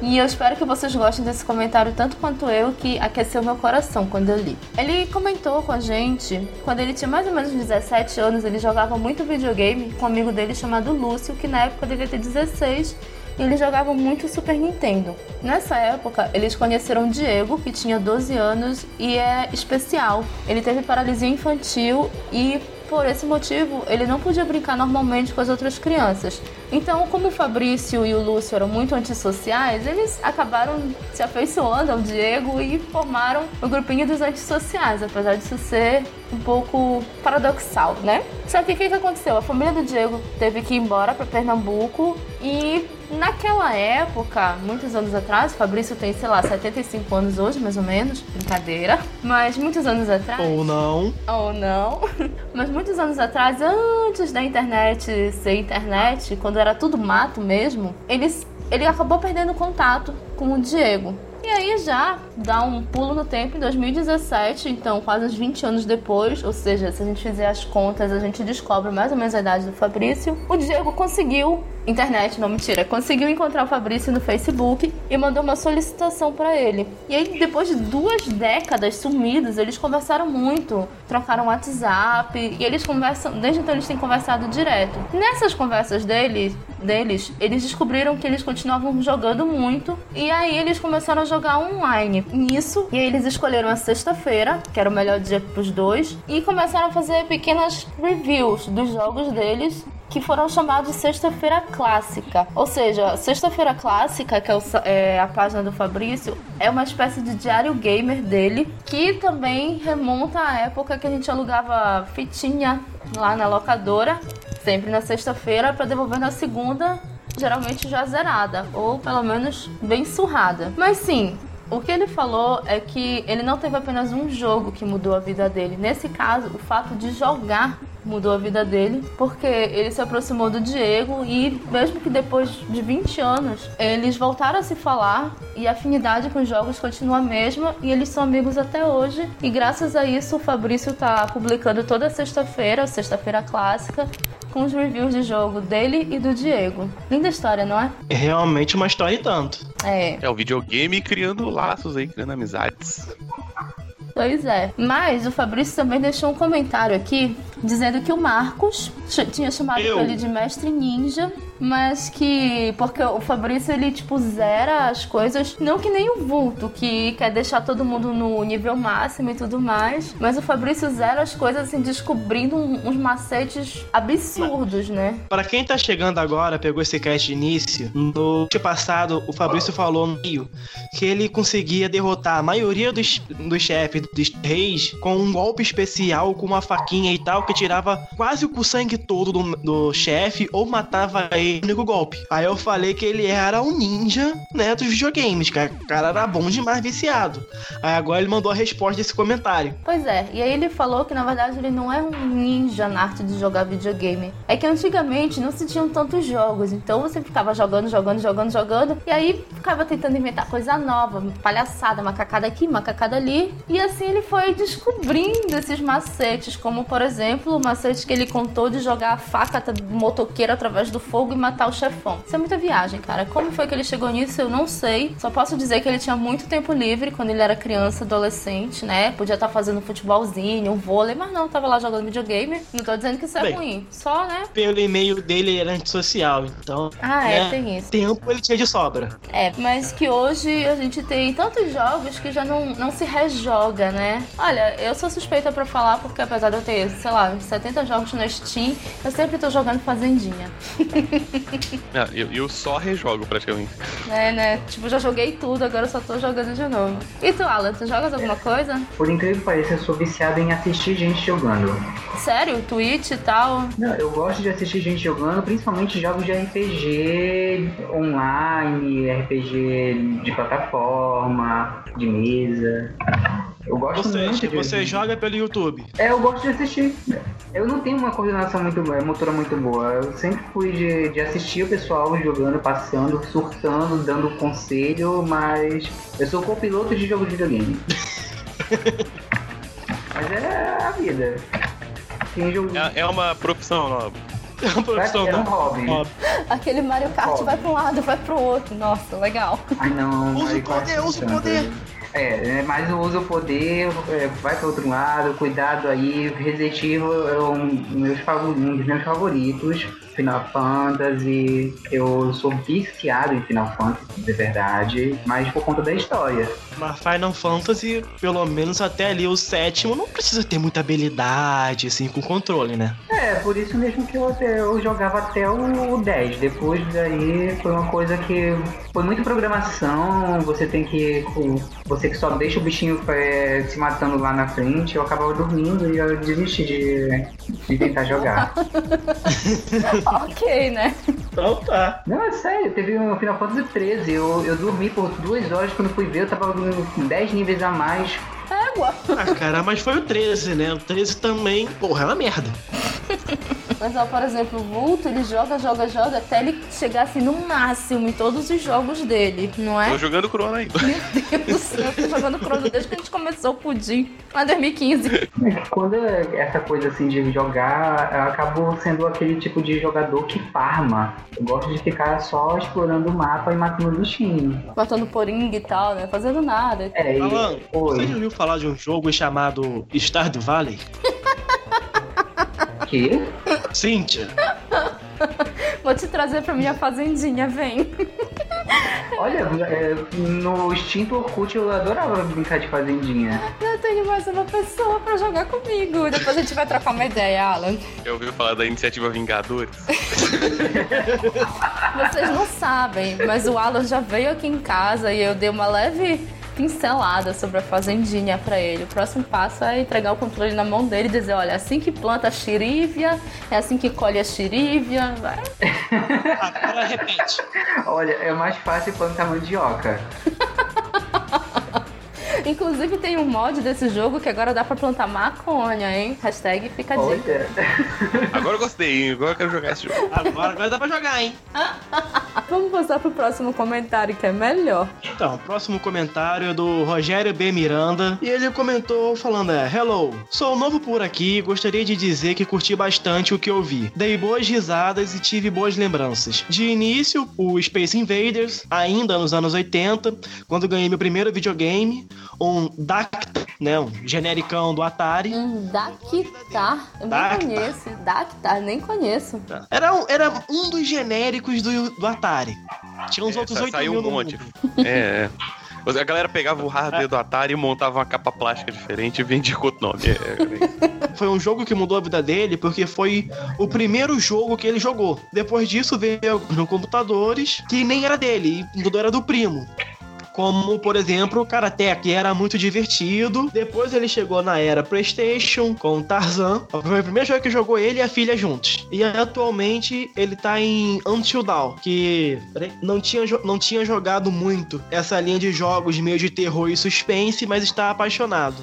E eu espero que vocês gostem desse comentário tanto quanto eu, que aqueceu meu coração quando eu li. Ele comentou com a gente, quando ele tinha mais ou menos 17 anos, ele jogava muito videogame com um amigo dele chamado Lúcio, que na época devia ter 16, e eles jogavam muito Super Nintendo. Nessa época, eles conheceram Diego, que tinha 12 anos e é especial. Ele teve paralisia infantil e por esse motivo, ele não podia brincar normalmente com as outras crianças. Então, como o Fabrício e o Lúcio eram muito antissociais, eles acabaram se afeiçoando ao Diego e formaram o grupinho dos antissociais, apesar disso ser um pouco paradoxal, né? Só que o que, que aconteceu? A família do Diego teve que ir embora para Pernambuco e naquela época, muitos anos atrás, o Fabrício tem, sei lá, 75 anos hoje, mais ou menos, brincadeira, mas muitos anos atrás Ou não. ou não. Mas muitos anos atrás, antes da internet ser internet, quando era tudo mato mesmo, eles, ele acabou perdendo contato com o Diego. E aí já dá um pulo no tempo em 2017, então quase uns 20 anos depois, ou seja, se a gente fizer as contas, a gente descobre mais ou menos a idade do Fabrício. O Diego conseguiu internet, não mentira, conseguiu encontrar o Fabrício no Facebook e mandou uma solicitação pra ele. E aí depois de duas décadas sumidos, eles conversaram muito, trocaram WhatsApp e eles conversam, desde então eles têm conversado direto. Nessas conversas deles, deles, eles descobriram que eles continuavam jogando muito e aí eles começaram a jogar online. Nisso, e aí eles escolheram a sexta-feira, que era o melhor dia pros dois, e começaram a fazer pequenas reviews dos jogos deles que foram chamados de Sexta-feira Clássica. Ou seja, Sexta-feira Clássica, que é, o é a página do Fabrício, é uma espécie de diário gamer dele, que também remonta à época que a gente alugava fitinha lá na locadora, sempre na sexta-feira, para devolver na segunda, geralmente já zerada, ou pelo menos bem surrada. Mas sim, o que ele falou é que ele não teve apenas um jogo que mudou a vida dele. Nesse caso, o fato de jogar mudou a vida dele, porque ele se aproximou do Diego e mesmo que depois de 20 anos, eles voltaram a se falar e a afinidade com os jogos continua a mesma e eles são amigos até hoje. E graças a isso, o Fabrício tá publicando toda sexta-feira, sexta-feira clássica, com os reviews de jogo dele e do Diego. Linda história, não é? É realmente uma história e tanto. É. É o videogame criando laços aí, criando amizades. Pois é. Mas o Fabrício também deixou um comentário aqui dizendo que o Marcos tinha chamado Eu? ele de mestre ninja, mas que porque o Fabrício ele tipo zera as coisas, não que nem o Vulto que quer deixar todo mundo no nível máximo e tudo mais, mas o Fabrício zera as coisas assim descobrindo uns macetes absurdos, né? Para quem tá chegando agora, pegou esse cast de início, no passado o Fabrício falou no meio que ele conseguia derrotar a maioria dos, dos chefes dos reis com um golpe especial, com uma faquinha e tal, que tirava quase o sangue todo do, do chefe ou matava ele no único golpe. Aí eu falei que ele era um ninja, né, dos videogames, que o cara era bom demais, viciado. Aí agora ele mandou a resposta desse comentário. Pois é, e aí ele falou que na verdade ele não é um ninja na arte de jogar videogame. É que antigamente não se tinham tantos jogos, então você ficava jogando, jogando, jogando, jogando, e aí ficava tentando inventar coisa nova, palhaçada, macacada aqui, macacada ali. E assim ele foi descobrindo esses macetes, como por exemplo o macete que ele contou de jogar a faca do motoqueiro através do fogo matar o chefão. Isso é muita viagem, cara. Como foi que ele chegou nisso, eu não sei. Só posso dizer que ele tinha muito tempo livre quando ele era criança, adolescente, né? Podia estar fazendo futebolzinho, um vôlei, mas não, tava lá jogando videogame. Não tô dizendo que isso é Bem, ruim. Só, né? Pelo e-mail dele, ele era antissocial, então. Ah, é, né, tem isso. Tempo ele tinha de sobra. É, mas que hoje a gente tem tantos jogos que já não, não se rejoga, né? Olha, eu sou suspeita pra falar porque apesar de eu ter, sei lá, uns 70 jogos no Steam, eu sempre tô jogando Fazendinha. Ah, eu, eu só rejogo praticamente. É, né? Tipo, já joguei tudo, agora eu só tô jogando de novo. E tu, Alan, tu jogas alguma coisa? Por incrível que pareça, eu sou viciado em assistir gente jogando. Sério? Twitch e tal? Não, eu gosto de assistir gente jogando, principalmente jogos de RPG online, RPG de plataforma, de mesa. Eu gosto Ou muito de você joga pelo YouTube. É, eu gosto de assistir. Eu não tenho uma coordenação muito boa, motora muito boa. Eu sempre fui de, de assistir o pessoal jogando, passando, surtando, dando conselho, mas eu sou copiloto de jogo de videogame. mas é a vida. Jogo. É, é uma profissão nova. É uma profissão É um hobby. Ó, Aquele Mario Kart Foda. vai pra um lado, vai pro outro. Nossa, legal. Ai não. Usa o poder, usa o poder. É, é, mas usa o poder, é, vai para outro lado, cuidado aí. Resident é um, meus um dos meus favoritos. Final Fantasy, eu sou viciado em Final Fantasy, de verdade, mas por conta da história. Mas Final Fantasy, pelo menos até ali o sétimo, não precisa ter muita habilidade, assim, com controle, né? É, por isso mesmo que eu, eu jogava até o 10. Depois daí foi uma coisa que foi muita programação, você tem que. Você que só deixa o bichinho é, se matando lá na frente, eu acabava dormindo e eu desisti de, de tentar jogar. ok, né? Então tá. Não, é sério, teve um Final Fantasy 13. Eu, eu dormi por duas horas quando fui ver, eu tava com 10 níveis a mais. Égua. Ah, cara, mas foi o 13, né? O 13 também, porra, é uma merda. Mas, ó, por exemplo, o Vulto, ele joga, joga, joga até ele chegar assim no máximo em todos os jogos dele, não é? Tô jogando Chrono aí. Meu Deus do céu, eu tô jogando Chrono desde que a gente começou o Pudim, lá em 2015. Quando é essa coisa assim de jogar, eu acabo sendo aquele tipo de jogador que farma. Eu gosto de ficar só explorando o mapa e matando bichinho. Matando poringa e tal, né? Fazendo nada. É, e... Alan, você já Oi. ouviu falar de um jogo chamado Stardew Valley? Que? Cynthia, Vou te trazer pra minha fazendinha, vem. Olha, é, no extinto Orkut eu adorava brincar de fazendinha. Eu tenho mais uma pessoa pra jogar comigo. Depois a gente vai trocar uma ideia, Alan. Já ouviu falar da iniciativa Vingadores? Vocês não sabem, mas o Alan já veio aqui em casa e eu dei uma leve pincelada sobre a fazendinha pra ele. O próximo passo é entregar o controle na mão dele e dizer, olha, é assim que planta a xirívia, é assim que colhe a xirívia. Vai. agora repete. Olha, é mais fácil plantar mandioca. Inclusive tem um mod desse jogo que agora dá pra plantar maconha, hein? Hashtag fica a dica. Agora eu gostei, hein? Agora eu quero jogar esse jogo. Agora, agora dá pra jogar, hein? Vamos passar pro próximo comentário que é melhor. Então, o próximo comentário é do Rogério B. Miranda. E ele comentou falando: é, Hello, sou novo por aqui e gostaria de dizer que curti bastante o que eu vi. Dei boas risadas e tive boas lembranças. De início, o Space Invaders, ainda nos anos 80, quando ganhei meu primeiro videogame, um Dacta, né? Um genericão do Atari. Um Dactar. Eu nem Dactar. conheço. Dactar, nem conheço. Era um, era um dos genéricos do, do Atari. Tinha uns É, outros sa- 8 saiu mil um no monte. mundo. É, é. A galera pegava o hardware do Atari e montava uma capa plástica diferente e vendia com outro nome. É, é, Foi um jogo que mudou a vida dele porque foi o primeiro jogo que ele jogou. Depois disso veio no computadores que nem era dele, e tudo era do primo. Como, por exemplo, o Karate, que era muito divertido. Depois ele chegou na era PlayStation com Tarzan. Foi o primeiro jogo que jogou ele e a filha juntos. E atualmente ele tá em Until Dawn, que não tinha, não tinha jogado muito essa linha de jogos meio de terror e suspense, mas está apaixonado.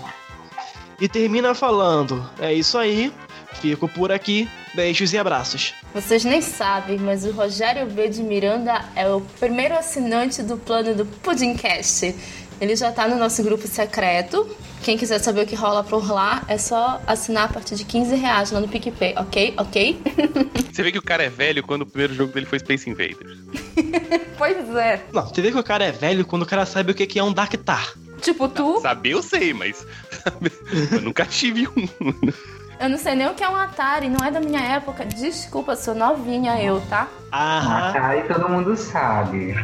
E termina falando: É isso aí, fico por aqui, beijos e abraços. Vocês nem sabem, mas o Rogério V de Miranda é o primeiro assinante do plano do Pudimcast. Ele já tá no nosso grupo secreto. Quem quiser saber o que rola por lá, é só assinar a partir de 15 reais lá no PicPay, ok? Ok? Você vê que o cara é velho quando o primeiro jogo dele foi Space Invaders. pois é. Não, você vê que o cara é velho quando o cara sabe o que que é um Dactar. Tipo, tu. Saber eu sei, mas. Eu nunca tive um. Eu não sei nem o que é um Atari, não é da minha época. Desculpa, sou novinha eu, tá? Aham. Atari todo mundo sabe.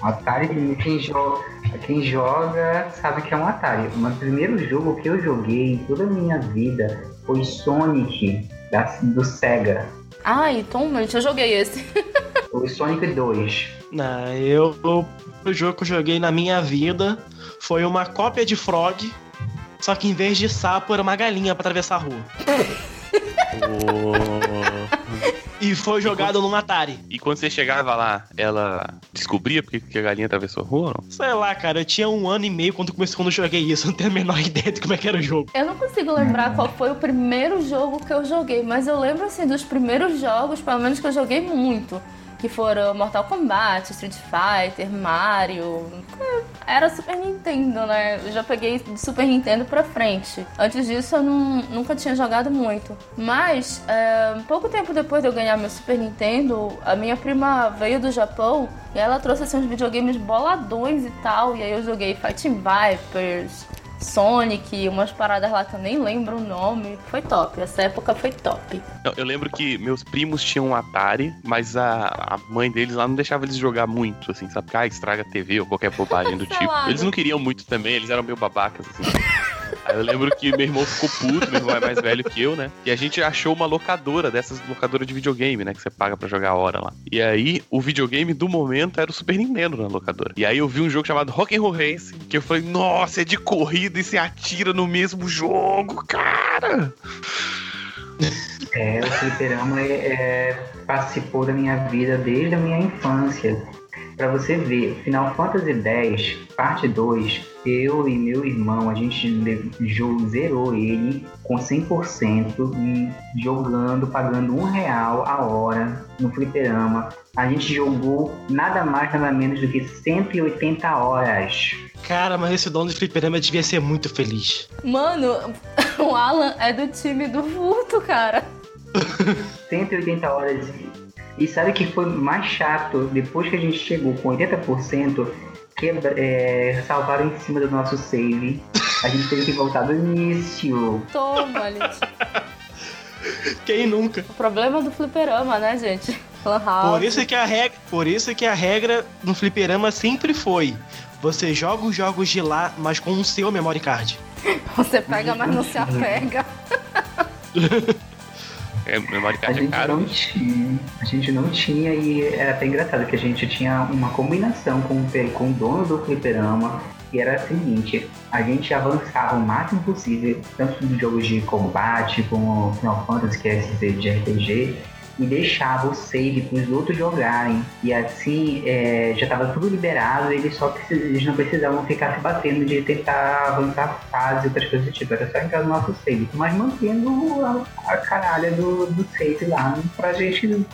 Atari, quem joga, quem joga sabe que é um Atari. Mas o primeiro jogo que eu joguei em toda a minha vida foi Sonic, da, do Sega. Ai, toma, eu joguei esse. O Sonic 2. Não, eu, o o jogo que eu joguei na minha vida foi uma cópia de Frog, só que em vez de sapo era uma galinha pra atravessar a rua. E foi jogado num Atari. E quando você chegava lá, ela descobria porque que a galinha atravessou a rua ou não? Sei lá, cara, eu tinha um ano e meio quando comecei quando eu joguei isso, eu não tenho a menor ideia de como é que era o jogo. Eu não consigo lembrar qual foi o primeiro jogo que eu joguei, mas eu lembro assim dos primeiros jogos, pelo menos que eu joguei muito. Que foram Mortal Kombat, Street Fighter, Mario. Era Super Nintendo, né? Eu já peguei de Super Nintendo pra frente. Antes disso eu não- nunca tinha jogado muito. Mas, é, pouco tempo depois de eu ganhar meu Super Nintendo, a minha prima veio do Japão e ela trouxe assim, uns videogames boladões e tal. E aí eu joguei Fighting Vipers, Sonic, umas paradas lá que eu nem lembro o nome. Foi top, essa época foi top. Não, eu lembro que meus primos tinham um Atari, mas a, a mãe deles lá não deixava eles jogar muito, assim, sabe? Ah, estraga a TV ou qualquer bobagem do tipo. Eles não queriam muito também, eles eram meio babacas, assim. Aí eu lembro que meu irmão ficou puto, meu irmão é mais velho que eu, né? E a gente achou uma locadora, dessas locadoras de videogame, né? Que você paga pra jogar a hora lá. E aí, o videogame do momento era o Super Nintendo na locadora. E aí eu vi um jogo chamado Rock'n'Roll Racing, que eu falei, nossa, é de corrida e você atira no mesmo jogo, cara! É, o fliperama é, é, participou da minha vida desde a minha infância. Pra você ver, Final Fantasy X, parte 2, eu e meu irmão, a gente zerou ele com 100% e jogando, pagando um real a hora no fliperama. A gente jogou nada mais, nada menos do que 180 horas. Cara, mas esse dono de fliperama devia ser muito feliz. Mano, o Alan é do time do Vulto, cara. 180 horas. E sabe o que foi mais chato? Depois que a gente chegou com 80%, quebra, é, salvaram em cima do nosso save. A gente teve que voltar do início. Toma, Lit. Quem nunca? O problema do fliperama, né, gente? Por isso que a regra, por isso que a regra no fliperama sempre foi: você joga os jogos de lá, mas com o seu memory card. Você pega, mas não se apega. É, memory A card é gente caro. não tinha. A gente não tinha e era até engraçado que a gente tinha uma combinação com, com o dono do fliperama. Que era a seguinte, a gente avançava o máximo possível, tanto nos jogos de combate como Final Fantasy, que é esse de RPG, e deixava o save para os outros jogarem. E assim é, já estava tudo liberado, eles só precis- eles não precisavam ficar se batendo de tentar avançar a fase, outras coisas do tipo. Era só entrar no nosso save, mas mantendo a, a caralha do, do save lá pra gente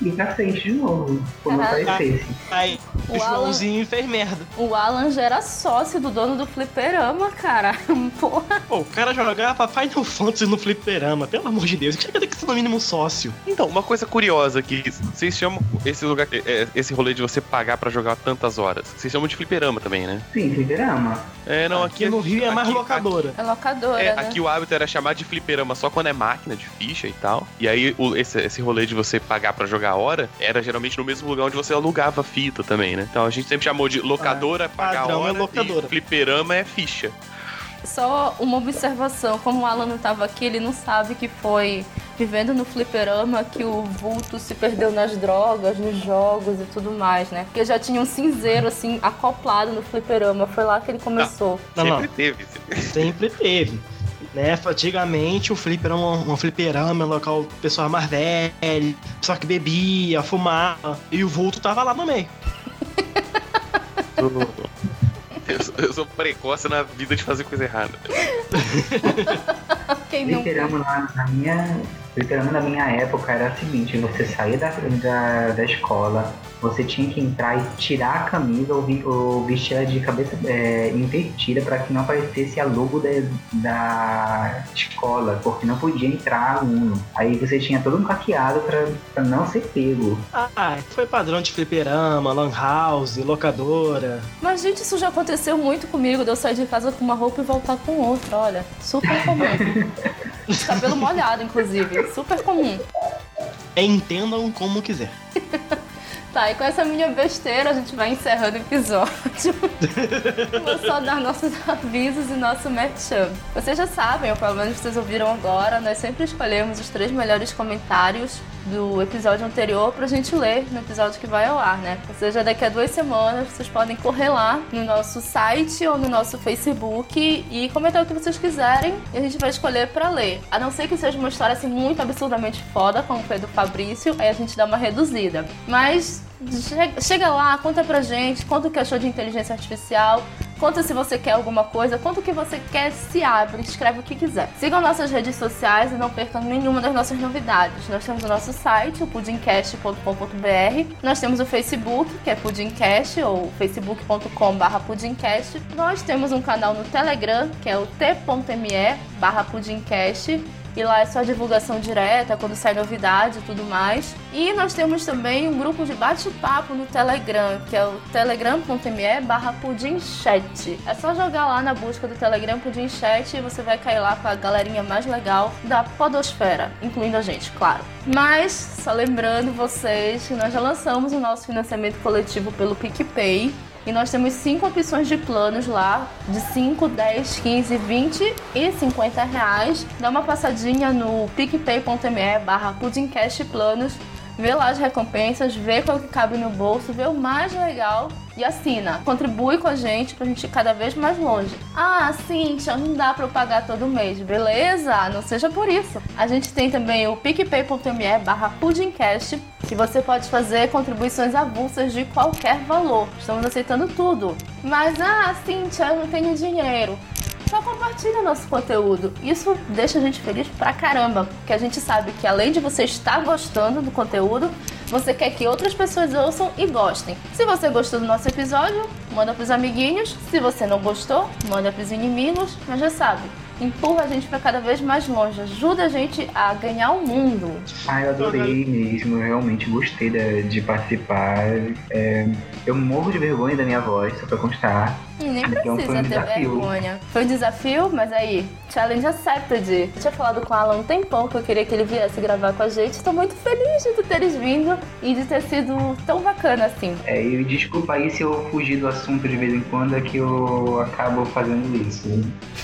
ir pra frente de novo, quando Caralho. aparecesse. Aí o O Alan- Joãozinho fez merda. O Alan já era sócio do dono do fliperama, cara. Porra. Pô, o cara jogava Final Fantasy no fliperama, pelo amor de Deus, tinha que ter que ser no mínimo sócio. Então, uma coisa curiosa que vocês chamam esse lugar, é, esse rolê de você pagar pra jogar tantas horas. Vocês chamam de fliperama também, né? Sim, fliperama. É, não, aqui aqui, no Rio é mais aqui- locadora. É locadora, É, né? aqui o hábito era chamar de fliperama só quando é máquina de ficha e tal. E aí o- esse, esse rolê de você pagar pra jogar a hora era geralmente no mesmo lugar onde você alugava fita também, né? Então a gente sempre chamou de locadora, pagar a padrão é hora locadora. e fliperama é ficha. Só uma observação, como o Alan não tava aqui, ele não sabe que foi vivendo no fliperama que o vulto se perdeu nas drogas, nos jogos e tudo mais, né? Porque já tinha um cinzeiro, assim, acoplado no fliperama. Foi lá que ele começou. Não, não. sempre teve. Sempre teve. Né? Antigamente o fliperama, um fliperama, um local pessoal mais velho, pessoal que bebia, fumava, e o vulto tava lá no meio. Eu, sou- eu sou precoce na vida de fazer coisa errada. Quem não? Fliperama na, na minha. Fliperama na minha época era o seguinte, você saía da, da, da escola, você tinha que entrar e tirar a camisa ou, ou vestir ela de cabeça é, invertida para que não aparecesse a logo da, da escola, porque não podia entrar aluno. Aí você tinha todo um caqueado para não ser pego. Ah, foi padrão de fliperama, lan house, locadora. Mas, gente, isso já aconteceu muito comigo, de eu sair de casa com uma roupa e voltar com outra, olha. Super comum. Cabelo molhado, inclusive. Super comum. Entendam como quiser. Tá, e com essa minha besteira a gente vai encerrando o episódio. Vou só dar nossos avisos e nosso merchan. Vocês já sabem, ou pelo menos vocês ouviram agora, nós sempre escolhemos os três melhores comentários do episódio anterior pra gente ler no episódio que vai ao ar, né? Ou seja, daqui a duas semanas vocês podem correr lá no nosso site ou no nosso Facebook e comentar o que vocês quiserem e a gente vai escolher para ler. A não ser que seja uma história assim muito absurdamente foda, como foi do Fabrício, aí a gente dá uma reduzida. Mas chega lá, conta pra gente, conta o que achou de inteligência artificial, Conta se você quer alguma coisa, conta o que você quer, se abre, escreve o que quiser. Sigam nossas redes sociais e não percam nenhuma das nossas novidades. Nós temos o nosso site, o pudimcast.com.br. Nós temos o Facebook, que é Pudimcast, ou facebook.com.br pudimcast. Nós temos um canal no Telegram, que é o t.me. E lá é só divulgação direta, quando sai novidade e tudo mais. E nós temos também um grupo de bate-papo no Telegram, que é o telegram.me barra pudimchat. É só jogar lá na busca do Telegram pudimchat e você vai cair lá com a galerinha mais legal da podosfera, incluindo a gente, claro. Mas, só lembrando vocês que nós já lançamos o nosso financiamento coletivo pelo PicPay. E nós temos cinco opções de planos lá, de 5, 10, 15, 20 e 50 reais. Dá uma passadinha no picpay.me barra planos vê lá as recompensas, vê qual que cabe no bolso, vê o mais legal e assina. Contribui com a gente pra gente ir cada vez mais longe. Ah, Cintia, não dá pra eu pagar todo mês. Beleza, não seja por isso. A gente tem também o picpay.me barra pudimcast, que você pode fazer contribuições avulsas de qualquer valor. Estamos aceitando tudo. Mas, ah, Cintia, eu não tenho dinheiro só compartilha nosso conteúdo. Isso deixa a gente feliz pra caramba, porque a gente sabe que além de você estar gostando do conteúdo, você quer que outras pessoas ouçam e gostem. Se você gostou do nosso episódio, manda pros amiguinhos. Se você não gostou, manda pros inimigos. Mas já sabe, empurra a gente para cada vez mais longe, ajuda a gente a ganhar o mundo. Ah, eu adorei mesmo, eu realmente gostei de, de participar. É, eu morro de vergonha da minha voz, só pra constar. nem então, precisa um ter desafio. vergonha. Foi um desafio, mas aí, challenge accepted. Eu tinha falado com o Alan um tempão que eu queria que ele viesse gravar com a gente. Estou muito feliz de teres vindo e de ter sido tão bacana assim. É, e desculpa aí se eu fugir do assunto de vez em quando, é que eu acabo fazendo isso.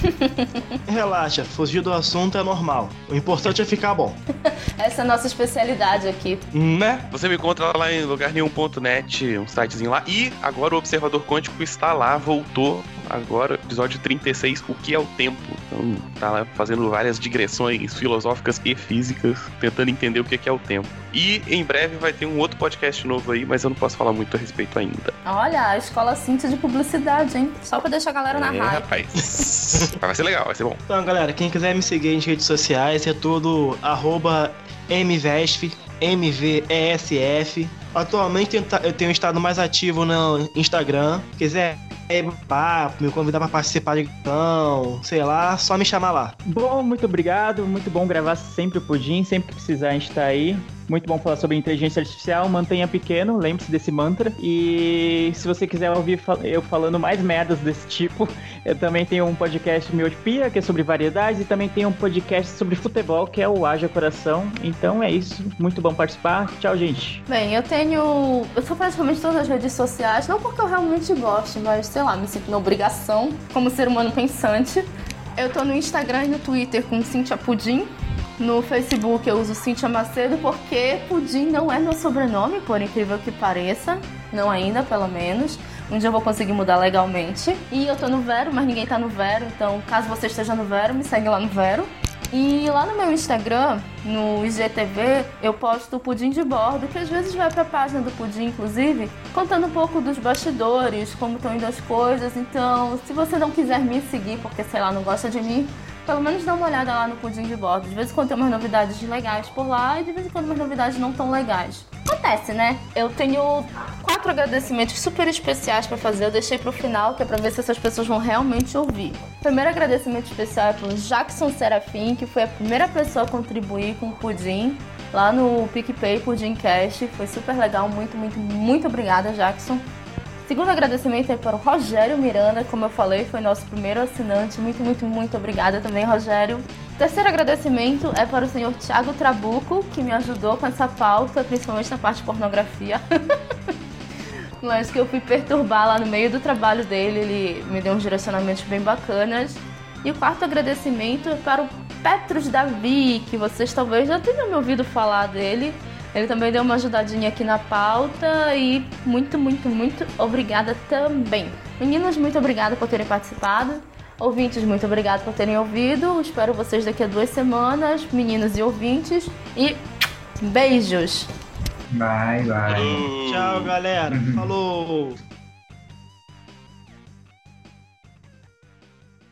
Relaxa, fugir do assunto é normal. O importante é ficar bom. Essa é a nossa especialidade aqui. Né? Você me encontra lá em lugarnenhum.net, um sitezinho lá. E agora o Observador Quântico está lá, voltou agora, episódio 36, O que é o Tempo. Então, tá lá fazendo várias digressões filosóficas e físicas, tentando entender o que é o tempo. E em breve vai ter um outro podcast novo aí, mas eu não posso falar muito a respeito ainda. Olha, a escola Cintia de publicidade, hein? Só pra deixar a galera na é, raiva. rapaz. vai ser legal, vai ser bom. Então, galera, quem quiser me seguir nas redes sociais é tudo arroba mvesf, MVESF. Atualmente eu tenho estado mais ativo no Instagram. Quiser papo, me convidar para participar de então, sei lá, só me chamar lá. Bom, muito obrigado, muito bom gravar sempre o Pudim, sempre que precisar a gente tá aí. Muito bom falar sobre inteligência artificial. Mantenha pequeno, lembre-se desse mantra. E se você quiser ouvir eu falando mais merdas desse tipo, eu também tenho um podcast Miopia, que é sobre variedades, e também tenho um podcast sobre futebol, que é o Haja Coração. Então é isso. Muito bom participar. Tchau, gente. Bem, eu tenho. Eu sou praticamente todas as redes sociais, não porque eu realmente gosto, mas sei lá, me sinto na obrigação, como ser humano pensante. Eu tô no Instagram e no Twitter com Cintia Pudim. No Facebook eu uso Cintia Macedo porque Pudim não é meu sobrenome, por incrível que pareça. Não ainda, pelo menos. Um dia eu vou conseguir mudar legalmente. E eu tô no Vero, mas ninguém tá no Vero. Então, caso você esteja no Vero, me segue lá no Vero. E lá no meu Instagram, no IGTV, eu posto o pudim de bordo, que às vezes vai para a página do pudim, inclusive, contando um pouco dos bastidores, como estão indo as coisas. Então, se você não quiser me seguir porque, sei lá, não gosta de mim, pelo menos dá uma olhada lá no Pudim de Bordo. De vez em quando tem umas novidades legais por lá e de vez em quando umas novidades não tão legais. Acontece, né? Eu tenho quatro agradecimentos super especiais para fazer. Eu deixei pro final, que é pra ver se essas pessoas vão realmente ouvir. Primeiro agradecimento especial é pro Jackson Serafim, que foi a primeira pessoa a contribuir com o Pudim lá no PicPay Pudim Cash. Foi super legal. Muito, muito, muito obrigada, Jackson. Segundo agradecimento é para o Rogério Miranda, como eu falei, foi nosso primeiro assinante. Muito, muito, muito obrigada também, Rogério. Terceiro agradecimento é para o senhor Thiago Trabuco, que me ajudou com essa pauta, principalmente na parte de pornografia. Mas que eu fui perturbar lá no meio do trabalho dele, ele me deu uns direcionamentos bem bacanas. E o quarto agradecimento é para o Petrus Davi, que vocês talvez já tenham me ouvido falar dele. Ele também deu uma ajudadinha aqui na pauta e muito, muito, muito obrigada também. Meninas, muito obrigada por terem participado. Ouvintes, muito obrigada por terem ouvido. Espero vocês daqui a duas semanas, meninos e ouvintes. E beijos! Bye, bye. Tchau, galera. Falou!